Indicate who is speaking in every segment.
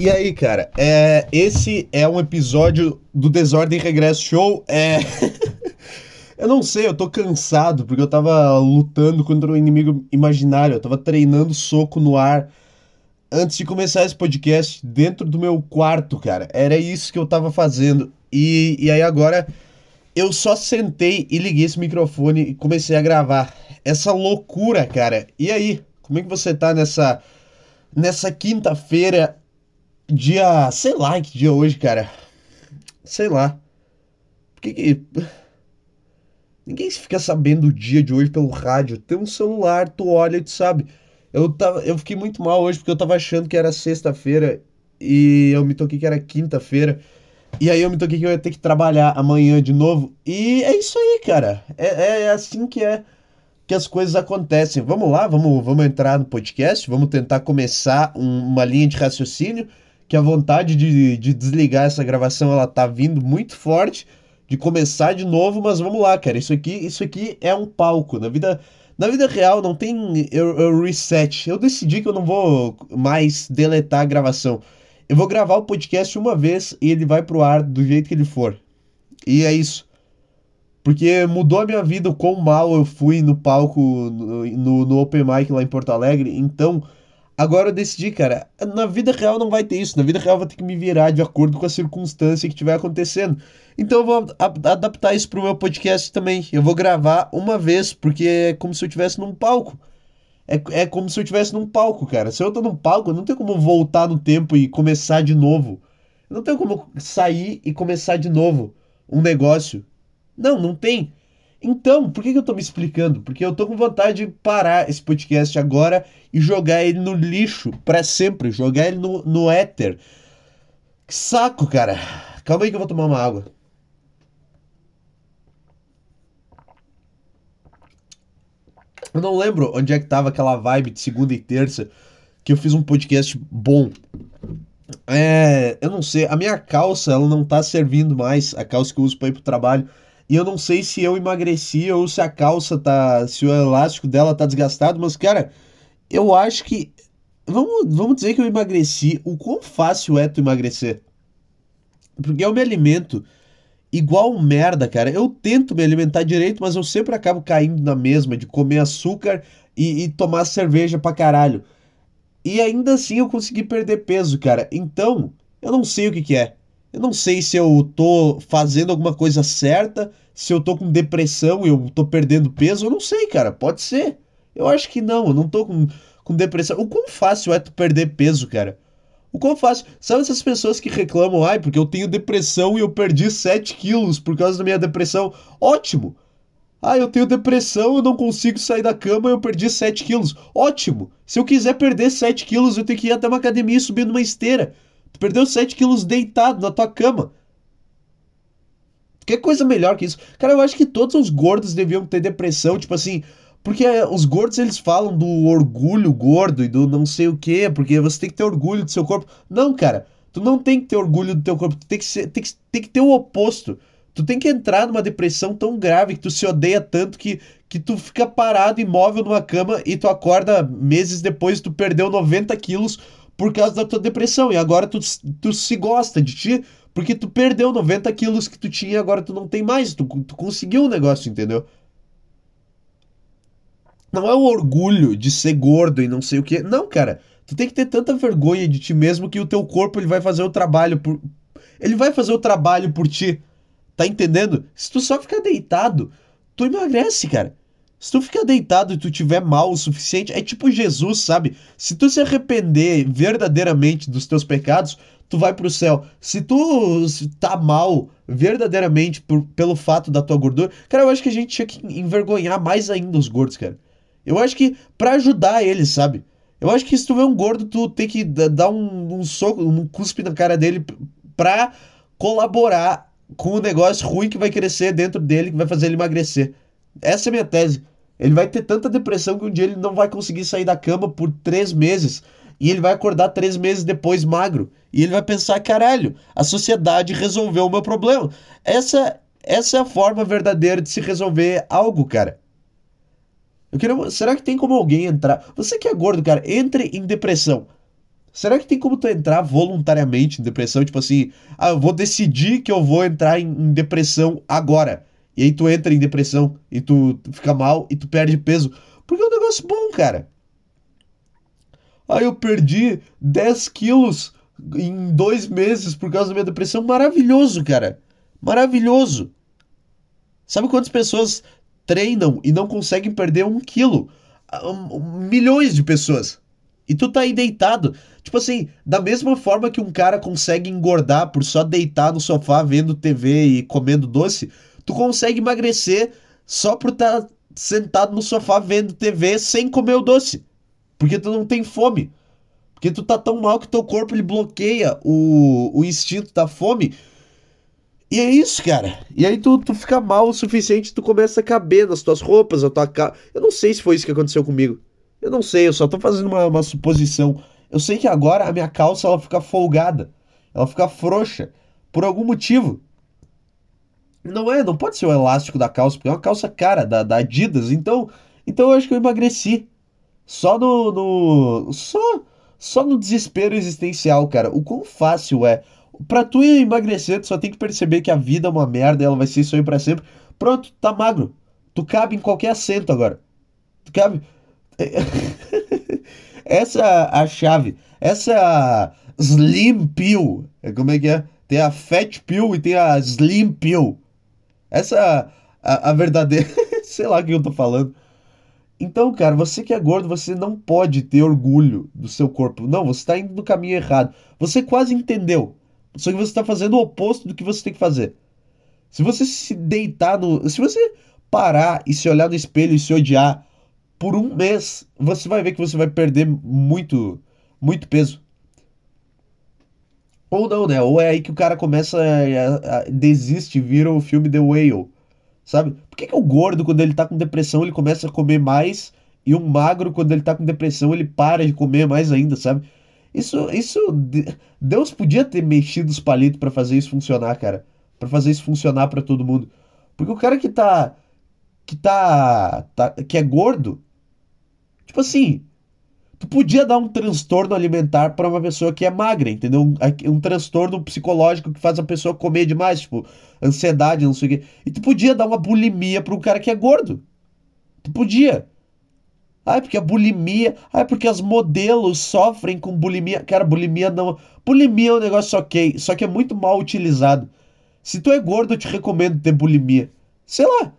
Speaker 1: E aí, cara, é, esse é um episódio do Desordem Regresso Show. É. eu não sei, eu tô cansado, porque eu tava lutando contra um inimigo imaginário, eu tava treinando soco no ar antes de começar esse podcast dentro do meu quarto, cara. Era isso que eu tava fazendo. E, e aí agora eu só sentei e liguei esse microfone e comecei a gravar. Essa loucura, cara. E aí, como é que você tá nessa nessa quinta-feira dia. Sei lá que dia hoje, cara. Sei lá. Por que que. Ninguém fica sabendo o dia de hoje pelo rádio. Tem um celular, tu olha e tu sabe. Eu, tava, eu fiquei muito mal hoje porque eu tava achando que era sexta-feira e eu me toquei que era quinta-feira. E aí eu me toquei que eu ia ter que trabalhar amanhã de novo. E é isso aí, cara. É, é assim que é que as coisas acontecem. Vamos lá, vamos, vamos entrar no podcast, vamos tentar começar um, uma linha de raciocínio que a vontade de, de desligar essa gravação ela tá vindo muito forte, de começar de novo, mas vamos lá, cara. Isso aqui, isso aqui é um palco. Na vida, na vida real não tem eu, eu reset. Eu decidi que eu não vou mais deletar a gravação. Eu vou gravar o podcast uma vez e ele vai pro ar do jeito que ele for. E é isso. Porque mudou a minha vida o quão mal eu fui no palco, no, no, no Open Mic lá em Porto Alegre. Então, Agora eu decidi, cara, na vida real não vai ter isso. Na vida real eu vou ter que me virar de acordo com a circunstância que estiver acontecendo. Então eu vou adaptar isso pro meu podcast também. Eu vou gravar uma vez, porque é como se eu estivesse num palco. É, é como se eu estivesse num palco, cara. Se eu tô num palco, não tem como voltar no tempo e começar de novo. Não tem como sair e começar de novo um negócio. Não, não tem. Então, por que, que eu tô me explicando? Porque eu tô com vontade de parar esse podcast agora e jogar ele no lixo para sempre, jogar ele no, no éter. Que saco, cara. Calma aí que eu vou tomar uma água. Eu não lembro onde é que tava aquela vibe de segunda e terça que eu fiz um podcast bom. É, eu não sei, a minha calça, ela não tá servindo mais, a calça que eu uso para ir pro trabalho e eu não sei se eu emagreci ou se a calça tá. Se o elástico dela tá desgastado, mas, cara, eu acho que. Vamos, vamos dizer que eu emagreci. O quão fácil é tu emagrecer? Porque eu me alimento igual merda, cara. Eu tento me alimentar direito, mas eu sempre acabo caindo na mesma de comer açúcar e, e tomar cerveja pra caralho. E ainda assim eu consegui perder peso, cara. Então, eu não sei o que, que é. Eu não sei se eu tô fazendo alguma coisa certa, se eu tô com depressão e eu tô perdendo peso, eu não sei, cara. Pode ser. Eu acho que não, eu não tô com, com depressão. O quão fácil é tu perder peso, cara? O quão fácil. Sabe essas pessoas que reclamam, ai, porque eu tenho depressão e eu perdi 7 quilos por causa da minha depressão? Ótimo! Ah, eu tenho depressão, eu não consigo sair da cama, eu perdi 7 quilos. Ótimo! Se eu quiser perder 7 quilos, eu tenho que ir até uma academia e subir numa esteira. Tu perdeu 7 quilos deitado na tua cama. Que coisa melhor que isso? Cara, eu acho que todos os gordos deviam ter depressão, tipo assim. Porque os gordos eles falam do orgulho gordo e do não sei o que, porque você tem que ter orgulho do seu corpo. Não, cara, tu não tem que ter orgulho do teu corpo, tu tem que, ser, tem que, tem que ter o oposto. Tu tem que entrar numa depressão tão grave que tu se odeia tanto que, que tu fica parado, imóvel numa cama e tu acorda meses depois tu perdeu 90 quilos por causa da tua depressão. E agora tu, tu se gosta de ti porque tu perdeu 90 quilos que tu tinha agora tu não tem mais. Tu, tu conseguiu o um negócio, entendeu? Não é o orgulho de ser gordo e não sei o que. Não, cara. Tu tem que ter tanta vergonha de ti mesmo que o teu corpo ele vai fazer o trabalho por. Ele vai fazer o trabalho por ti. Tá entendendo? Se tu só ficar deitado, tu emagrece, cara. Se tu ficar deitado e tu tiver mal o suficiente, é tipo Jesus, sabe? Se tu se arrepender verdadeiramente dos teus pecados, tu vai pro céu. Se tu tá mal verdadeiramente por, pelo fato da tua gordura, cara, eu acho que a gente tinha que envergonhar mais ainda os gordos, cara. Eu acho que para ajudar eles, sabe? Eu acho que se tu vê um gordo, tu tem que dar um, um soco, um cuspe na cara dele pra colaborar com o negócio ruim que vai crescer dentro dele, que vai fazer ele emagrecer. Essa é a minha tese. Ele vai ter tanta depressão que um dia ele não vai conseguir sair da cama por três meses. E ele vai acordar três meses depois magro. E ele vai pensar: caralho, a sociedade resolveu o meu problema. Essa, essa é a forma verdadeira de se resolver algo, cara. Eu queria, será que tem como alguém entrar? Você que é gordo, cara, entre em depressão. Será que tem como tu entrar voluntariamente em depressão? Tipo assim, ah, eu vou decidir que eu vou entrar em, em depressão agora. E aí tu entra em depressão e tu, tu fica mal e tu perde peso. Porque é um negócio bom, cara. Aí eu perdi 10 quilos em dois meses por causa da minha depressão. Maravilhoso, cara. Maravilhoso. Sabe quantas pessoas treinam e não conseguem perder um quilo? Milhões de pessoas. E tu tá aí deitado. Tipo assim, da mesma forma que um cara consegue engordar por só deitar no sofá vendo TV e comendo doce, tu consegue emagrecer só por estar tá sentado no sofá vendo TV sem comer o doce. Porque tu não tem fome. Porque tu tá tão mal que teu corpo ele bloqueia o, o instinto da fome. E é isso, cara. E aí tu, tu fica mal o suficiente, tu começa a caber nas tuas roupas, a tua cara. Eu não sei se foi isso que aconteceu comigo. Eu não sei, eu só tô fazendo uma, uma suposição. Eu sei que agora a minha calça ela fica folgada. Ela fica frouxa. Por algum motivo. Não é, não pode ser o elástico da calça, porque é uma calça cara, da, da Adidas. Então, então eu acho que eu emagreci. Só no. no só, só no desespero existencial, cara. O quão fácil é. Pra tu emagrecer, tu só tem que perceber que a vida é uma merda ela vai ser isso aí pra sempre. Pronto, tá magro. Tu cabe em qualquer assento agora. Tu cabe. Essa é a chave. Essa é a Slim Pill. Como é que é? Tem a Fat Pill e tem a Slim Pill. Essa é a, a verdadeira. Sei lá o que eu tô falando. Então, cara, você que é gordo, você não pode ter orgulho do seu corpo. Não, você está indo no caminho errado. Você quase entendeu. Só que você está fazendo o oposto do que você tem que fazer. Se você se deitar no. Se você parar e se olhar no espelho e se odiar por um mês, você vai ver que você vai perder muito, muito peso. Ou não, né? Ou é aí que o cara começa a, a, desiste e vira o filme The Whale. Sabe? Por que, que o gordo, quando ele tá com depressão, ele começa a comer mais? E o magro, quando ele tá com depressão, ele para de comer mais ainda, sabe? Isso, isso. Deus podia ter mexido os palitos para fazer isso funcionar, cara. para fazer isso funcionar para todo mundo. Porque o cara que tá. Que tá, tá. Que é gordo. Tipo assim. Tu podia dar um transtorno alimentar para uma pessoa que é magra, entendeu? Um, um, transtorno psicológico que faz a pessoa comer demais, tipo, ansiedade, não sei o quê. E tu podia dar uma bulimia para um cara que é gordo. Tu podia. Ah, porque a bulimia. Ah, porque as modelos sofrem com bulimia. Cara, bulimia não. Bulimia é um negócio ok, só que é muito mal utilizado. Se tu é gordo, eu te recomendo ter bulimia. Sei lá.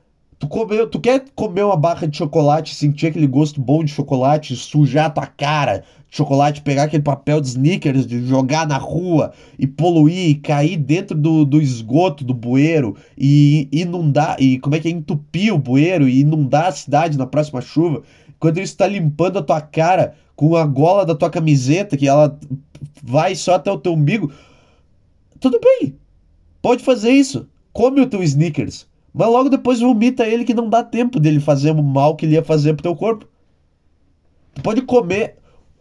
Speaker 1: Tu, comeu, tu quer comer uma barra de chocolate, sentir aquele gosto bom de chocolate, sujar tua cara de chocolate, pegar aquele papel de sneakers, de jogar na rua e poluir, e cair dentro do, do esgoto do bueiro e inundar, e como é que é, entupir o bueiro e inundar a cidade na próxima chuva quando ele está limpando a tua cara com a gola da tua camiseta, que ela vai só até o teu umbigo, tudo bem. Pode fazer isso. Come o teu sneakers. Mas logo depois vomita ele que não dá tempo dele fazer o mal que ele ia fazer pro teu corpo. Tu pode comer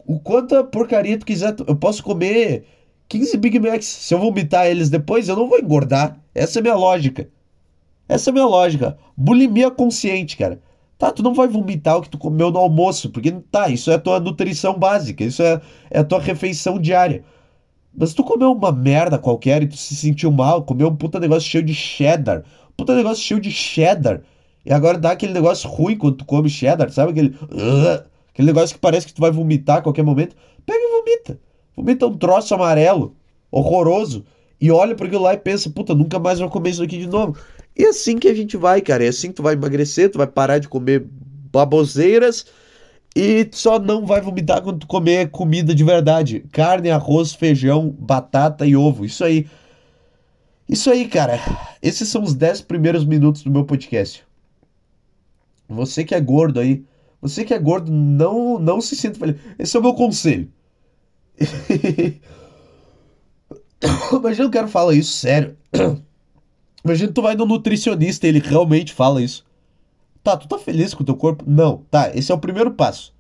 Speaker 1: o quanta porcaria tu quiser. Eu posso comer 15 Big Macs. Se eu vomitar eles depois, eu não vou engordar. Essa é minha lógica. Essa é minha lógica. Bulimia consciente, cara. Tá, tu não vai vomitar o que tu comeu no almoço, porque tá, isso é a tua nutrição básica, isso é, é a tua refeição diária. Mas tu comeu uma merda qualquer e tu se sentiu mal, comeu um puta negócio cheio de cheddar, puta negócio cheio de cheddar, e agora dá aquele negócio ruim quando tu come cheddar, sabe? Aquele, uh, aquele negócio que parece que tu vai vomitar a qualquer momento. Pega e vomita. Vomita um troço amarelo, horroroso, e olha para aquilo lá e pensa, puta, nunca mais vou comer isso aqui de novo. E é assim que a gente vai, cara. É assim que tu vai emagrecer, tu vai parar de comer baboseiras e só não vai vomitar quando tu comer comida de verdade. Carne, arroz, feijão, batata e ovo. Isso aí. Isso aí, cara. Esses são os 10 primeiros minutos do meu podcast. Você que é gordo aí, você que é gordo, não, não se sinta feliz. Esse é o meu conselho. Eu não quero falar isso sério. Imagina tu vai no nutricionista e ele realmente fala isso. Tá, tu tá feliz com o teu corpo? Não. Tá, esse é o primeiro passo.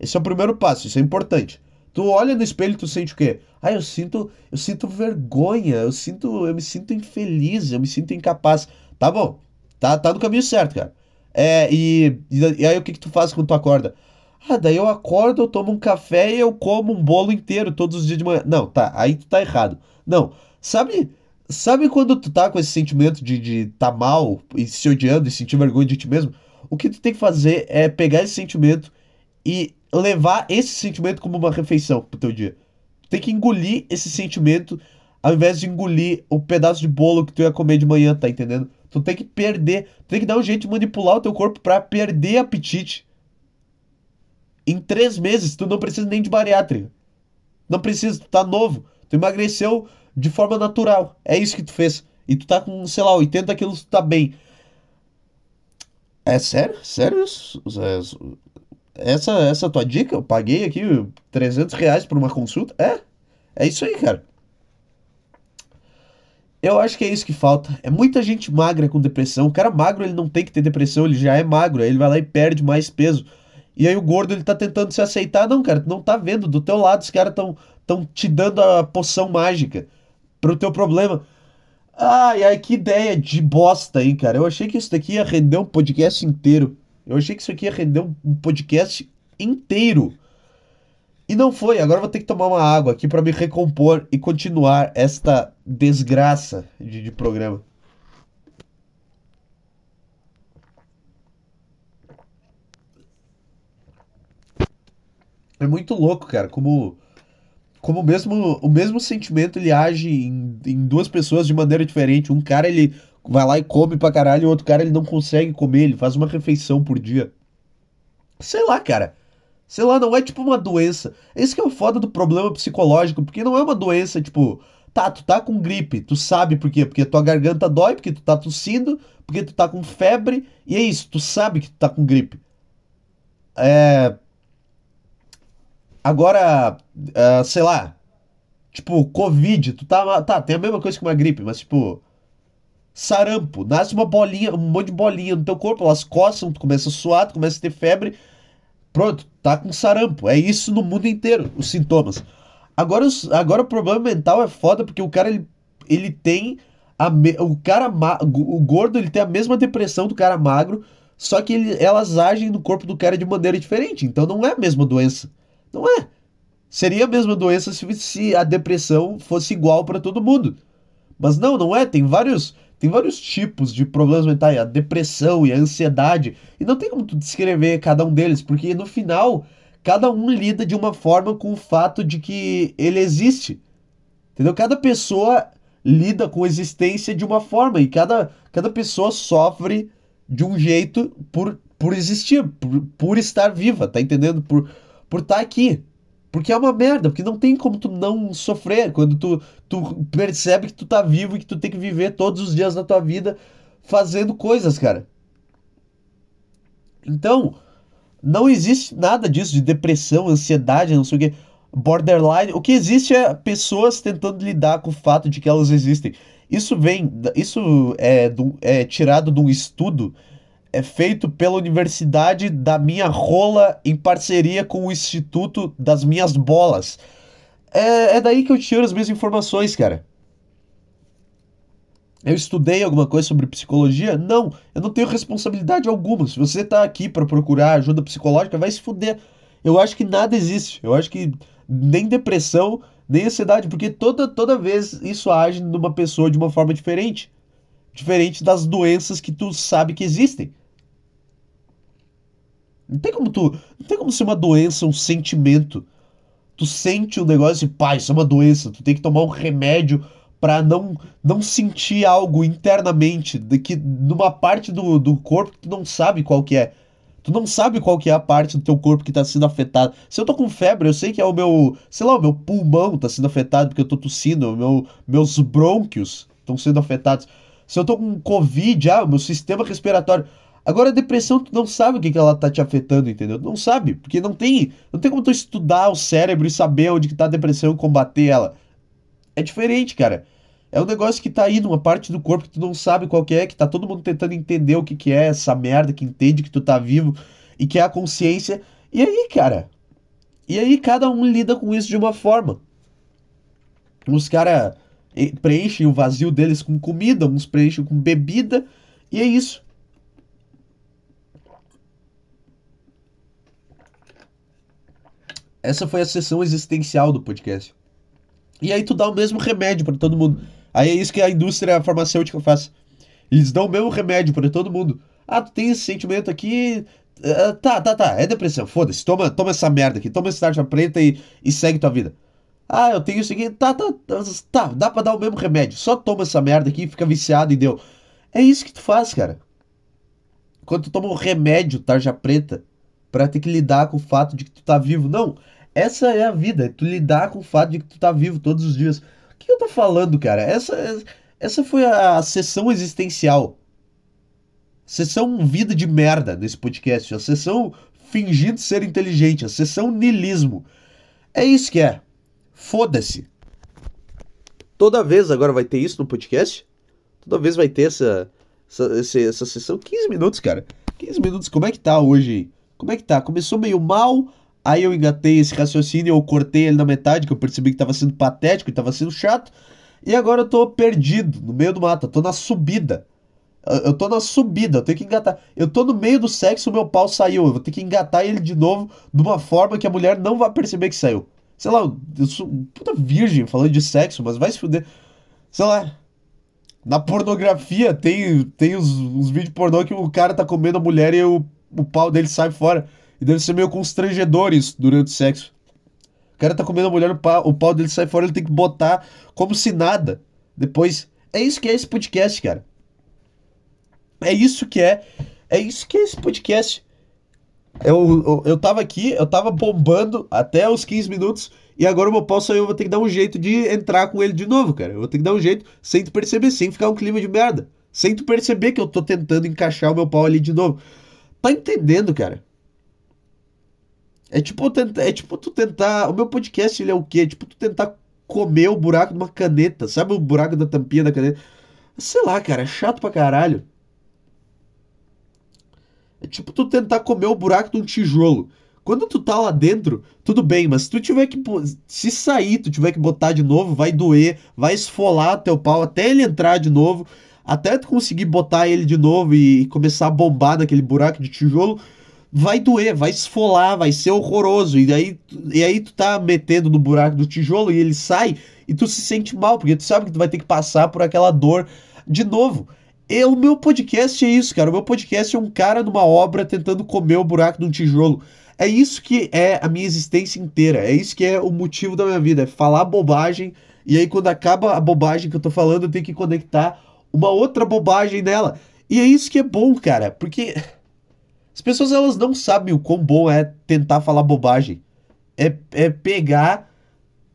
Speaker 1: Esse é o primeiro passo, isso é importante. Tu olha no espelho e tu sente o quê? Ah, eu sinto, eu sinto vergonha, eu sinto, eu me sinto infeliz, eu me sinto incapaz. Tá bom. Tá, tá no caminho certo, cara. É, e, e, aí o que que tu faz quando tu acorda? Ah, daí eu acordo, eu tomo um café e eu como um bolo inteiro todos os dias de manhã. Não, tá, aí tu tá errado. Não, sabe, sabe quando tu tá com esse sentimento de, de tá mal e se odiando e sentir vergonha de ti mesmo? O que tu tem que fazer é pegar esse sentimento e levar esse sentimento como uma refeição pro teu dia. Tu tem que engolir esse sentimento ao invés de engolir o pedaço de bolo que tu ia comer de manhã, tá entendendo? Tu tem que perder, tu tem que dar um jeito de manipular o teu corpo para perder apetite. Em três meses, tu não precisa nem de bariátrica. Não precisa, tu tá novo. Tu emagreceu de forma natural. É isso que tu fez. E tu tá com, sei lá, 80 quilos, tu tá bem. É sério? Sério isso? Essa, essa tua dica? Eu paguei aqui 300 reais por uma consulta? É. É isso aí, cara. Eu acho que é isso que falta. É muita gente magra com depressão. O cara magro, ele não tem que ter depressão, ele já é magro. Aí ele vai lá e perde mais peso. E aí o gordo, ele tá tentando se aceitar. Não, cara, tu não tá vendo. Do teu lado, os caras tão, tão te dando a poção mágica pro teu problema. Ai, ai, que ideia de bosta, hein, cara. Eu achei que isso daqui ia render um podcast inteiro. Eu achei que isso aqui ia render um podcast inteiro. E não foi. Agora vou ter que tomar uma água aqui para me recompor e continuar esta desgraça de, de programa. É muito louco, cara, como como mesmo o mesmo sentimento ele age em, em duas pessoas de maneira diferente. Um cara ele vai lá e come pra caralho, e o outro cara ele não consegue comer, ele faz uma refeição por dia. Sei lá, cara. Sei lá, não é tipo uma doença. Esse que é o foda do problema psicológico, porque não é uma doença, tipo, tá, tu tá com gripe, tu sabe por quê? Porque tua garganta dói, porque tu tá tossindo, porque tu tá com febre, e é isso, tu sabe que tu tá com gripe. É. Agora, uh, sei lá, tipo, Covid, tu tá. Tá, tem a mesma coisa que uma gripe, mas tipo. Sarampo, nasce uma bolinha, um monte de bolinha no teu corpo, elas coçam, tu começa a suar, tu começa a ter febre. Pronto, tá com sarampo. É isso no mundo inteiro, os sintomas. Agora, os, agora o problema mental é foda porque o cara ele, ele tem a me, o cara o gordo ele tem a mesma depressão do cara magro, só que ele, elas agem no corpo do cara de maneira diferente. Então não é a mesma doença. Não é. Seria a mesma doença se, se a depressão fosse igual para todo mundo. Mas não, não é. Tem vários tem vários tipos de problemas mentais, a depressão e a ansiedade, e não tem como tu descrever cada um deles, porque no final cada um lida de uma forma com o fato de que ele existe. Entendeu? Cada pessoa lida com a existência de uma forma e cada, cada pessoa sofre de um jeito por, por existir, por, por estar viva, tá entendendo? Por por estar tá aqui. Porque é uma merda, porque não tem como tu não sofrer quando tu, tu percebe que tu tá vivo e que tu tem que viver todos os dias da tua vida fazendo coisas, cara. Então, não existe nada disso de depressão, ansiedade, não sei o que, borderline. O que existe é pessoas tentando lidar com o fato de que elas existem. Isso vem, isso é, é tirado de um estudo é feito pela Universidade da Minha Rola em parceria com o Instituto das Minhas Bolas. É, é daí que eu tiro as minhas informações, cara. Eu estudei alguma coisa sobre psicologia? Não, eu não tenho responsabilidade alguma. Se você tá aqui para procurar ajuda psicológica, vai se fuder. Eu acho que nada existe. Eu acho que nem depressão, nem ansiedade, porque toda, toda vez isso age numa pessoa de uma forma diferente. Diferente das doenças que tu sabe que existem. Não tem como tu. Não tem como ser uma doença, um sentimento. Tu sente um negócio e, pá, isso é uma doença. Tu tem que tomar um remédio para não não sentir algo internamente de que numa parte do, do corpo que tu não sabe qual que é. Tu não sabe qual que é a parte do teu corpo que tá sendo afetada. Se eu tô com febre, eu sei que é o meu, sei lá, o meu pulmão tá sendo afetado porque eu tô tossindo, meu, meus brônquios estão sendo afetados. Se eu tô com covid, ah, meu sistema respiratório. Agora a depressão tu não sabe o que, que ela tá te afetando, entendeu? Não sabe, porque não tem, não tem como tu estudar o cérebro e saber onde que tá a depressão e combater ela. É diferente, cara. É um negócio que tá aí numa parte do corpo que tu não sabe qual que é, que tá todo mundo tentando entender o que que é essa merda, que entende que tu tá vivo e que é a consciência. E aí, cara? E aí cada um lida com isso de uma forma. Uns caras preenchem o vazio deles com comida, uns preenchem com bebida, e é isso. Essa foi a sessão existencial do podcast. E aí tu dá o mesmo remédio para todo mundo. Aí é isso que a indústria farmacêutica faz. Eles dão o mesmo remédio para todo mundo. Ah, tu tem esse sentimento aqui. Uh, tá, tá, tá. É depressão. Foda-se. Toma, toma essa merda aqui. Toma esse tarja preta e, e segue tua vida. Ah, eu tenho isso aqui. Tá, tá, tá. Tá, dá pra dar o mesmo remédio. Só toma essa merda aqui, fica viciado e deu. É isso que tu faz, cara. Quando tu toma um remédio, tarja preta, para ter que lidar com o fato de que tu tá vivo. Não. Essa é a vida. É tu lidar com o fato de que tu tá vivo todos os dias. O que eu tô falando, cara? Essa, essa foi a sessão existencial. Sessão vida de merda nesse podcast. A sessão fingindo ser inteligente. A sessão nilismo. É isso que é. Foda-se. Toda vez agora vai ter isso no podcast? Toda vez vai ter essa, essa, essa, essa sessão? 15 minutos, cara. 15 minutos. Como é que tá hoje? Como é que tá? Começou meio mal, aí eu engatei esse raciocínio, eu cortei ele na metade, que eu percebi que tava sendo patético e tava sendo chato. E agora eu tô perdido no meio do mato, eu tô na subida. Eu tô na subida, eu tenho que engatar. Eu tô no meio do sexo, o meu pau saiu. Eu vou ter que engatar ele de novo de uma forma que a mulher não vai perceber que saiu. Sei lá, eu sou puta virgem falando de sexo, mas vai se fuder. Sei lá. Na pornografia tem, tem uns, uns vídeos pornô que o cara tá comendo a mulher e o, o pau dele sai fora. E deve ser meio constrangedor isso durante o sexo. O cara tá comendo a mulher, o pau, o pau dele sai fora, ele tem que botar como se nada. Depois. É isso que é esse podcast, cara. É isso que é. É isso que é esse podcast. Eu, eu, eu tava aqui, eu tava bombando até os 15 minutos. E agora o meu pau saiu, eu vou ter que dar um jeito de entrar com ele de novo, cara. Eu vou ter que dar um jeito sem tu perceber, sem ficar um clima de merda. Sem tu perceber que eu tô tentando encaixar o meu pau ali de novo. Tá entendendo, cara? É tipo, é tipo tu tentar. O meu podcast ele é o quê? É tipo tu tentar comer o buraco de uma caneta. Sabe o buraco da tampinha da caneta? Sei lá, cara, é chato pra caralho. É tipo tu tentar comer o buraco de um tijolo. Quando tu tá lá dentro, tudo bem, mas se tu tiver que. Se sair, tu tiver que botar de novo, vai doer, vai esfolar teu pau até ele entrar de novo, até tu conseguir botar ele de novo e começar a bombar naquele buraco de tijolo, vai doer, vai esfolar, vai ser horroroso. E aí, e aí tu tá metendo no buraco do tijolo e ele sai e tu se sente mal, porque tu sabe que tu vai ter que passar por aquela dor de novo. E o meu podcast é isso, cara. O meu podcast é um cara numa obra tentando comer o buraco de um tijolo. É isso que é a minha existência inteira. É isso que é o motivo da minha vida. É falar bobagem. E aí, quando acaba a bobagem que eu tô falando, eu tenho que conectar uma outra bobagem nela. E é isso que é bom, cara. Porque as pessoas elas não sabem o quão bom é tentar falar bobagem. É, é pegar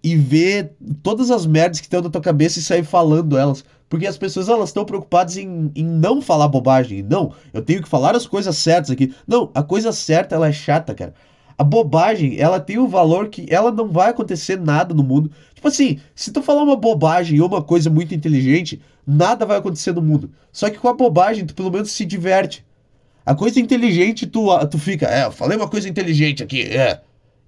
Speaker 1: e ver todas as merdas que estão na tua cabeça e sair falando elas. Porque as pessoas elas estão preocupadas em, em não falar bobagem. Não, eu tenho que falar as coisas certas aqui. Não, a coisa certa ela é chata, cara. A bobagem, ela tem o um valor que ela não vai acontecer nada no mundo. Tipo assim, se tu falar uma bobagem ou uma coisa muito inteligente, nada vai acontecer no mundo. Só que com a bobagem, tu pelo menos se diverte. A coisa inteligente, tu, tu fica, é, eu falei uma coisa inteligente aqui, é.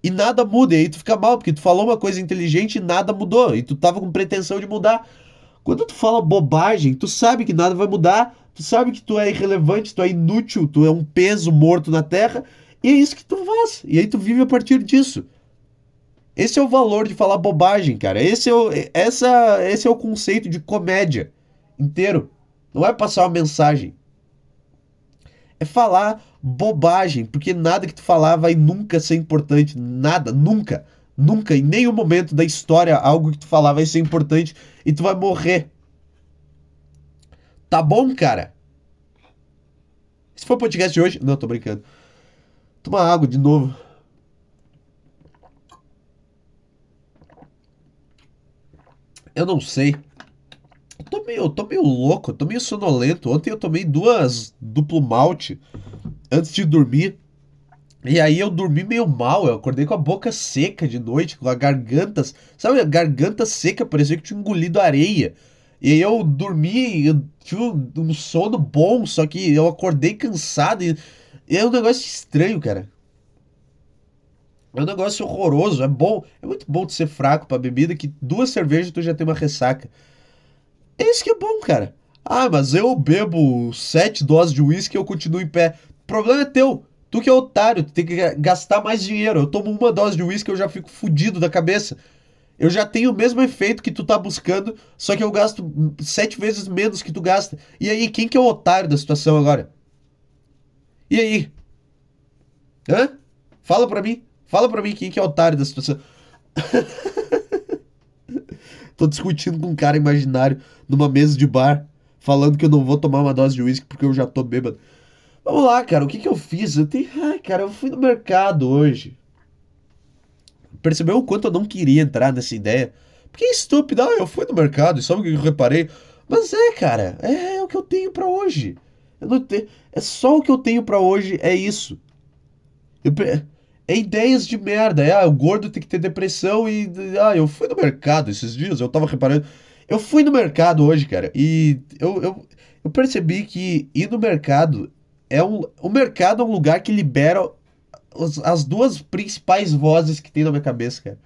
Speaker 1: E nada muda, e aí tu fica mal, porque tu falou uma coisa inteligente e nada mudou, e tu tava com pretensão de mudar. Quando tu fala bobagem, tu sabe que nada vai mudar, tu sabe que tu é irrelevante, tu é inútil, tu é um peso morto na terra, e é isso que tu faz. E aí tu vive a partir disso. Esse é o valor de falar bobagem, cara. Esse é o, essa, esse é o conceito de comédia inteiro. Não é passar uma mensagem. É falar bobagem, porque nada que tu falar vai nunca ser importante. Nada, nunca. Nunca, em nenhum momento da história, algo que tu falar vai ser importante e tu vai morrer. Tá bom, cara? Esse foi o podcast de hoje. Não, tô brincando. Toma água de novo. Eu não sei. Tô meio, eu tô meio louco, eu tô meio sonolento. Ontem eu tomei duas duplo malte antes de dormir. E aí eu dormi meio mal, eu acordei com a boca seca de noite, com a garganta, sabe, a garganta seca, parecia que tinha engolido areia. E aí eu dormi, eu tive um sono bom, só que eu acordei cansado e, e é um negócio estranho, cara. É um negócio horroroso, é bom, é muito bom de ser fraco pra bebida que duas cervejas tu já tem uma ressaca. É isso que é bom, cara. Ah, mas eu bebo sete doses de uísque e eu continuo em pé. O problema é teu. Tu que é otário, tu tem que gastar mais dinheiro. Eu tomo uma dose de uísque eu já fico fudido da cabeça. Eu já tenho o mesmo efeito que tu tá buscando, só que eu gasto sete vezes menos que tu gasta. E aí, quem que é o otário da situação agora? E aí? Hã? Fala pra mim. Fala pra mim quem que é o otário da situação. Tô discutindo com um cara imaginário numa mesa de bar, falando que eu não vou tomar uma dose de uísque porque eu já tô bêbado. Vamos lá, cara, o que que eu fiz? Eu tenho... Ai, cara, eu fui no mercado hoje. Percebeu o quanto eu não queria entrar nessa ideia? Porque é estúpido, ah, eu fui no mercado e sabe o que eu reparei? Mas é, cara, é, é o que eu tenho para hoje. Eu não te... É só o que eu tenho para hoje, é isso. Eu... É ideias de merda. É, ah, o gordo tem que ter depressão e. Ah, eu fui no mercado esses dias, eu tava reparando. Eu fui no mercado hoje, cara, e eu, eu, eu percebi que ir no mercado é um. O mercado é um lugar que libera os, as duas principais vozes que tem na minha cabeça, cara.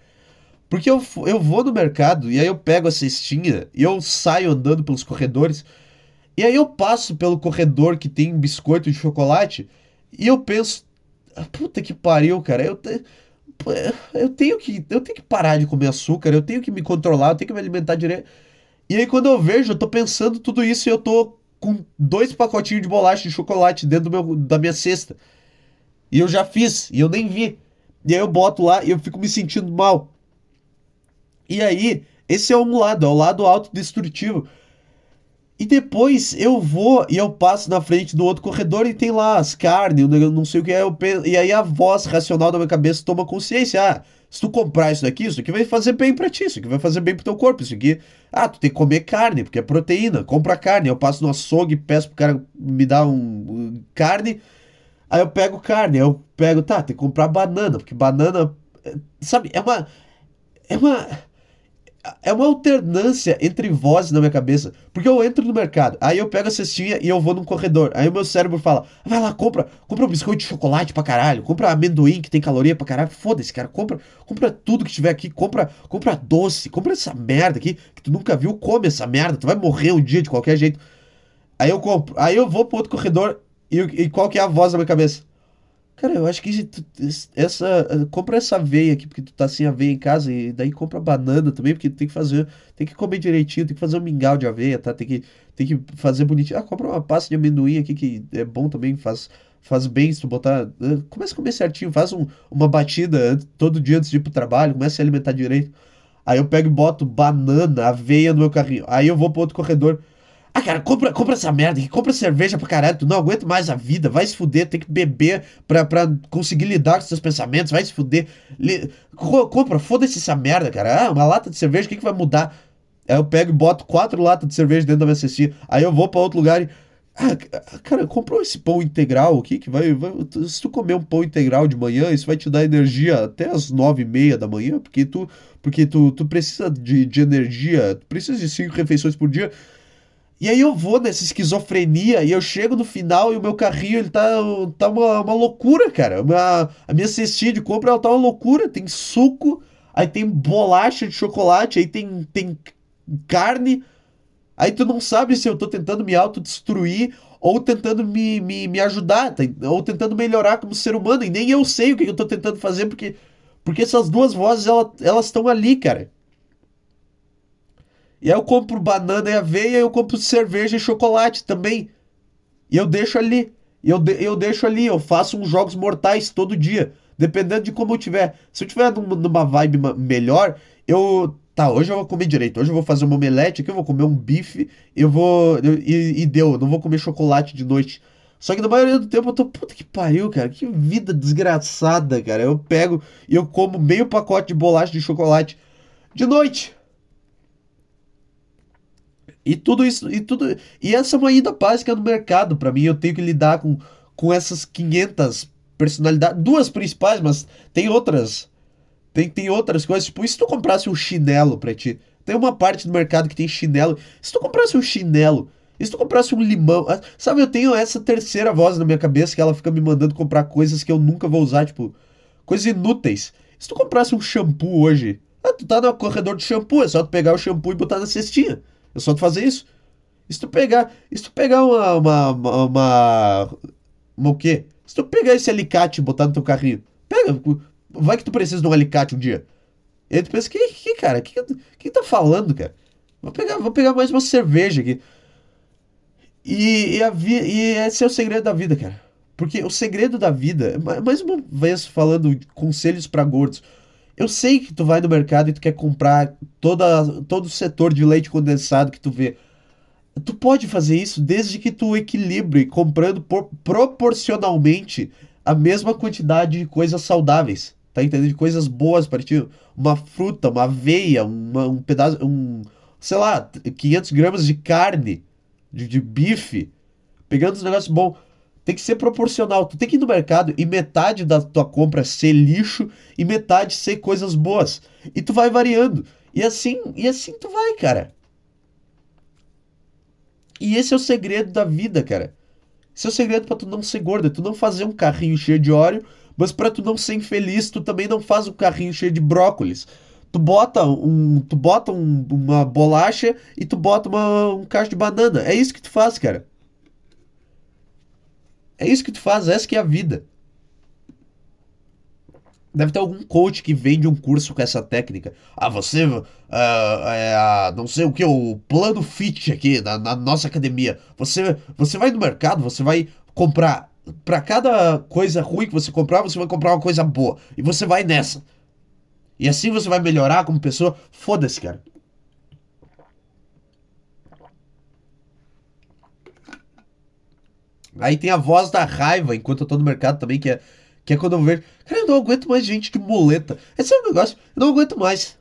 Speaker 1: Porque eu, eu vou no mercado e aí eu pego a cestinha e eu saio andando pelos corredores. E aí eu passo pelo corredor que tem biscoito de chocolate e eu penso, Puta que pariu, cara. Eu, te... eu tenho que eu tenho que parar de comer açúcar, eu tenho que me controlar, eu tenho que me alimentar direito. E aí quando eu vejo, eu tô pensando tudo isso e eu tô com dois pacotinhos de bolacha de chocolate dentro meu, da minha cesta. E eu já fiz, e eu nem vi. E aí eu boto lá e eu fico me sentindo mal. E aí, esse é um lado, é o lado autodestrutivo. E depois eu vou e eu passo na frente do outro corredor e tem lá as carnes, não sei o que é. Eu penso, e aí a voz racional da minha cabeça toma consciência. Ah, se tu comprar isso daqui, isso aqui vai fazer bem pra ti, isso aqui vai fazer bem pro teu corpo, isso aqui. Ah, tu tem que comer carne, porque é proteína, compra carne. Eu passo no açougue, peço pro cara me dar um, um carne. Aí eu pego carne, eu pego, tá, tem que comprar banana, porque banana. Eh, sabe, é uma. É uma é uma alternância entre vozes na minha cabeça. Porque eu entro no mercado, aí eu pego a cestinha e eu vou num corredor. Aí o meu cérebro fala: vai lá, compra, compra um biscoito de chocolate pra caralho, compra amendoim que tem caloria pra caralho. Foda-se, cara, compra, compra tudo que tiver aqui, compra, compra doce, compra essa merda aqui que tu nunca viu, come essa merda, tu vai morrer um dia de qualquer jeito. Aí eu compro, aí eu vou pro outro corredor e, e qual que é a voz na minha cabeça? Cara, eu acho que tu, essa. Compra essa aveia aqui, porque tu tá sem aveia em casa, e daí compra banana também, porque tu tem que fazer. Tem que comer direitinho, tem que fazer um mingau de aveia, tá? Tem que, tem que fazer bonitinho. Ah, compra uma pasta de amendoim aqui, que é bom também, faz, faz bem se tu botar. Eh, começa a comer certinho, faz um, uma batida todo dia antes de ir pro trabalho, começa a se alimentar direito. Aí eu pego e boto banana, aveia no meu carrinho. Aí eu vou pro outro corredor. Ah, cara, compra, compra essa merda aqui, compra cerveja pra caralho, tu não aguenta mais a vida, vai se fuder, tem que beber pra, pra conseguir lidar com seus pensamentos, vai se fuder. Li, compra, foda-se essa merda, cara. Ah, uma lata de cerveja, o que, que vai mudar? Aí eu pego e boto quatro latas de cerveja dentro da minha cestinha, aí eu vou pra outro lugar e. Ah, cara, comprou esse pão integral aqui que vai, vai, Se tu comer um pão integral de manhã, isso vai te dar energia até as nove e meia da manhã, porque tu, porque tu, tu precisa de, de energia, tu precisa de cinco refeições por dia. E aí eu vou nessa esquizofrenia e eu chego no final e o meu carrinho ele tá, tá uma, uma loucura, cara. Uma, a minha cestinha de compra ela tá uma loucura. Tem suco, aí tem bolacha de chocolate, aí tem, tem carne. Aí tu não sabe se eu tô tentando me autodestruir ou tentando me, me, me ajudar, tá? ou tentando melhorar como ser humano. E nem eu sei o que eu tô tentando fazer porque, porque essas duas vozes elas estão ali, cara. E aí eu compro banana e aveia, eu compro cerveja e chocolate também. E eu deixo ali. Eu, de, eu deixo ali, eu faço uns jogos mortais todo dia. Dependendo de como eu tiver. Se eu tiver numa vibe melhor, eu. Tá, hoje eu vou comer direito. Hoje eu vou fazer uma omelete aqui, eu vou comer um bife, eu vou. Eu, e, e deu, eu não vou comer chocolate de noite. Só que na maioria do tempo eu tô, puta que pariu, cara. Que vida desgraçada, cara. Eu pego e eu como meio pacote de bolacha de chocolate de noite. E tudo isso, e tudo, e essa é uma ida básica no mercado para mim. Eu tenho que lidar com, com essas 500 personalidades, duas principais, mas tem outras. Tem, tem outras coisas, tipo, e se tu comprasse um chinelo pra ti? Tem uma parte do mercado que tem chinelo. Se tu comprasse um chinelo, e se tu comprasse um limão, ah, sabe, eu tenho essa terceira voz na minha cabeça que ela fica me mandando comprar coisas que eu nunca vou usar, tipo, coisas inúteis. Se tu comprasse um shampoo hoje, ah, tu tá no corredor de shampoo, é só tu pegar o shampoo e botar na cestinha. É só tu fazer isso. Se tu pegar, se tu pegar uma, uma, uma, uma, uma o quê? Se tu pegar esse alicate e botar no teu carrinho, pega, vai que tu precisa de um alicate um dia. E aí tu pensa, que, que cara, que, que tá falando, cara? Vou pegar, vou pegar mais uma cerveja aqui. E, e, a vi, e esse é o segredo da vida, cara. Porque o segredo da vida, mais uma vez falando conselhos para gordos, eu sei que tu vai no mercado e tu quer comprar toda, todo o setor de leite condensado que tu vê. Tu pode fazer isso desde que tu equilibre comprando por, proporcionalmente a mesma quantidade de coisas saudáveis. Tá entendendo? De coisas boas para ti. Uma fruta, uma aveia, uma, um pedaço, um, sei lá, 500 gramas de carne, de, de bife. Pegando os negócios bons tem que ser proporcional. Tu tem que ir no mercado e metade da tua compra ser lixo e metade ser coisas boas. E tu vai variando. E assim, e assim tu vai, cara. E esse é o segredo da vida, cara. Esse é o segredo para tu não ser gordo, é tu não fazer um carrinho cheio de óleo, mas para tu não ser infeliz, tu também não faz um carrinho cheio de brócolis. Tu bota um, tu bota um, uma bolacha e tu bota uma, um cacho de banana. É isso que tu faz, cara. É isso que tu faz, essa que é a vida. Deve ter algum coach que vende um curso com essa técnica. Ah, você. Uh, é, não sei o que, o plano fit aqui na, na, nossa academia. Você, você vai no mercado, você vai comprar. Para cada coisa ruim que você comprar, você vai comprar uma coisa boa. E você vai nessa. E assim você vai melhorar como pessoa. Foda-se, cara. Aí tem a voz da raiva, enquanto eu tô no mercado também, que é, que é quando eu vejo. Cara, eu não aguento mais gente de muleta. Esse é um negócio, eu não aguento mais.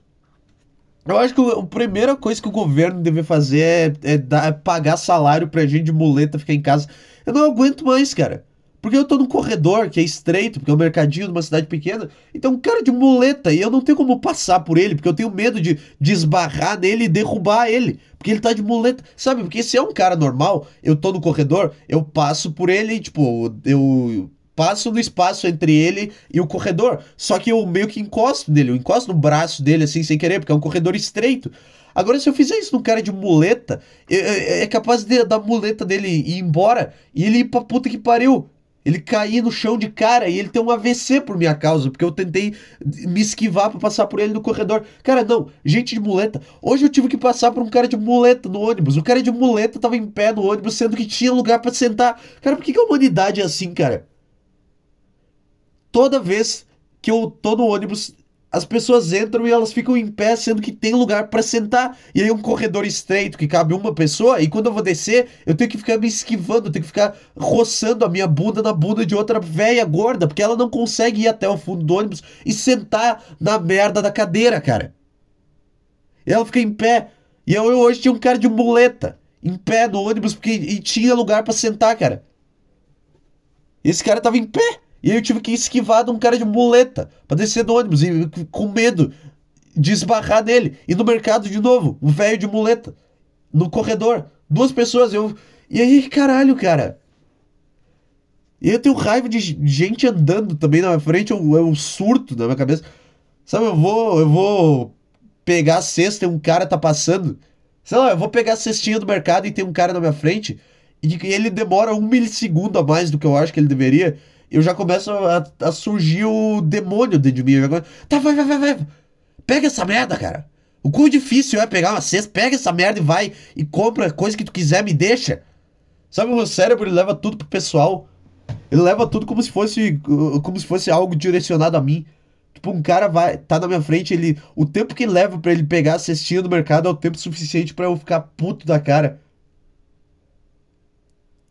Speaker 1: Eu acho que a primeira coisa que o governo deve fazer é, é, dar, é pagar salário pra gente de muleta ficar em casa. Eu não aguento mais, cara. Porque eu tô num corredor que é estreito, porque é um mercadinho numa cidade pequena. Então, um cara de muleta, e eu não tenho como passar por ele, porque eu tenho medo de, de esbarrar nele e derrubar ele. Porque ele tá de muleta. Sabe? Porque se é um cara normal, eu tô no corredor, eu passo por ele, tipo, eu passo no espaço entre ele e o corredor. Só que eu meio que encosto nele, eu encosto no braço dele assim sem querer, porque é um corredor estreito. Agora, se eu fizer isso num cara de muleta, é, é capaz de, da muleta dele ir embora e ele ir pra puta que pariu ele cair no chão de cara e ele ter um AVC por minha causa, porque eu tentei me esquivar para passar por ele no corredor. Cara, não, gente de muleta. Hoje eu tive que passar por um cara de muleta no ônibus. O cara de muleta tava em pé no ônibus, sendo que tinha lugar para sentar. Cara, por que, que a humanidade é assim, cara? Toda vez que eu tô no ônibus, as pessoas entram e elas ficam em pé, sendo que tem lugar para sentar. E aí um corredor estreito que cabe uma pessoa, e quando eu vou descer, eu tenho que ficar me esquivando, eu tenho que ficar roçando a minha bunda na bunda de outra velha gorda, porque ela não consegue ir até o fundo do ônibus e sentar na merda da cadeira, cara. E ela fica em pé. E eu, eu hoje tinha um cara de muleta em pé no ônibus porque e tinha lugar para sentar, cara. Esse cara tava em pé. E aí eu tive que esquivar de um cara de muleta para descer do ônibus, e, com medo de esbarrar nele. E no mercado de novo, um velho de muleta. No corredor. Duas pessoas, eu. E aí, caralho, cara. E eu tenho raiva de gente andando também na minha frente, é um, surto na minha cabeça. Sabe, eu vou. Eu vou pegar a cesta e um cara tá passando. Sei lá, eu vou pegar a cestinha do mercado e tem um cara na minha frente. E ele demora um milissegundo a mais do que eu acho que ele deveria eu já começo a, a surgir o demônio dentro de mim. Eu já tá, vai, vai, vai, vai. Pega essa merda, cara. O quão difícil é pegar uma cesta, pega essa merda e vai e compra coisa que tu quiser, me deixa. Sabe, o cérebro ele leva tudo pro pessoal. Ele leva tudo como se fosse como se fosse algo direcionado a mim. Tipo, um cara vai tá na minha frente, ele o tempo que leva para ele pegar a cestinha do mercado é o tempo suficiente para eu ficar puto da cara.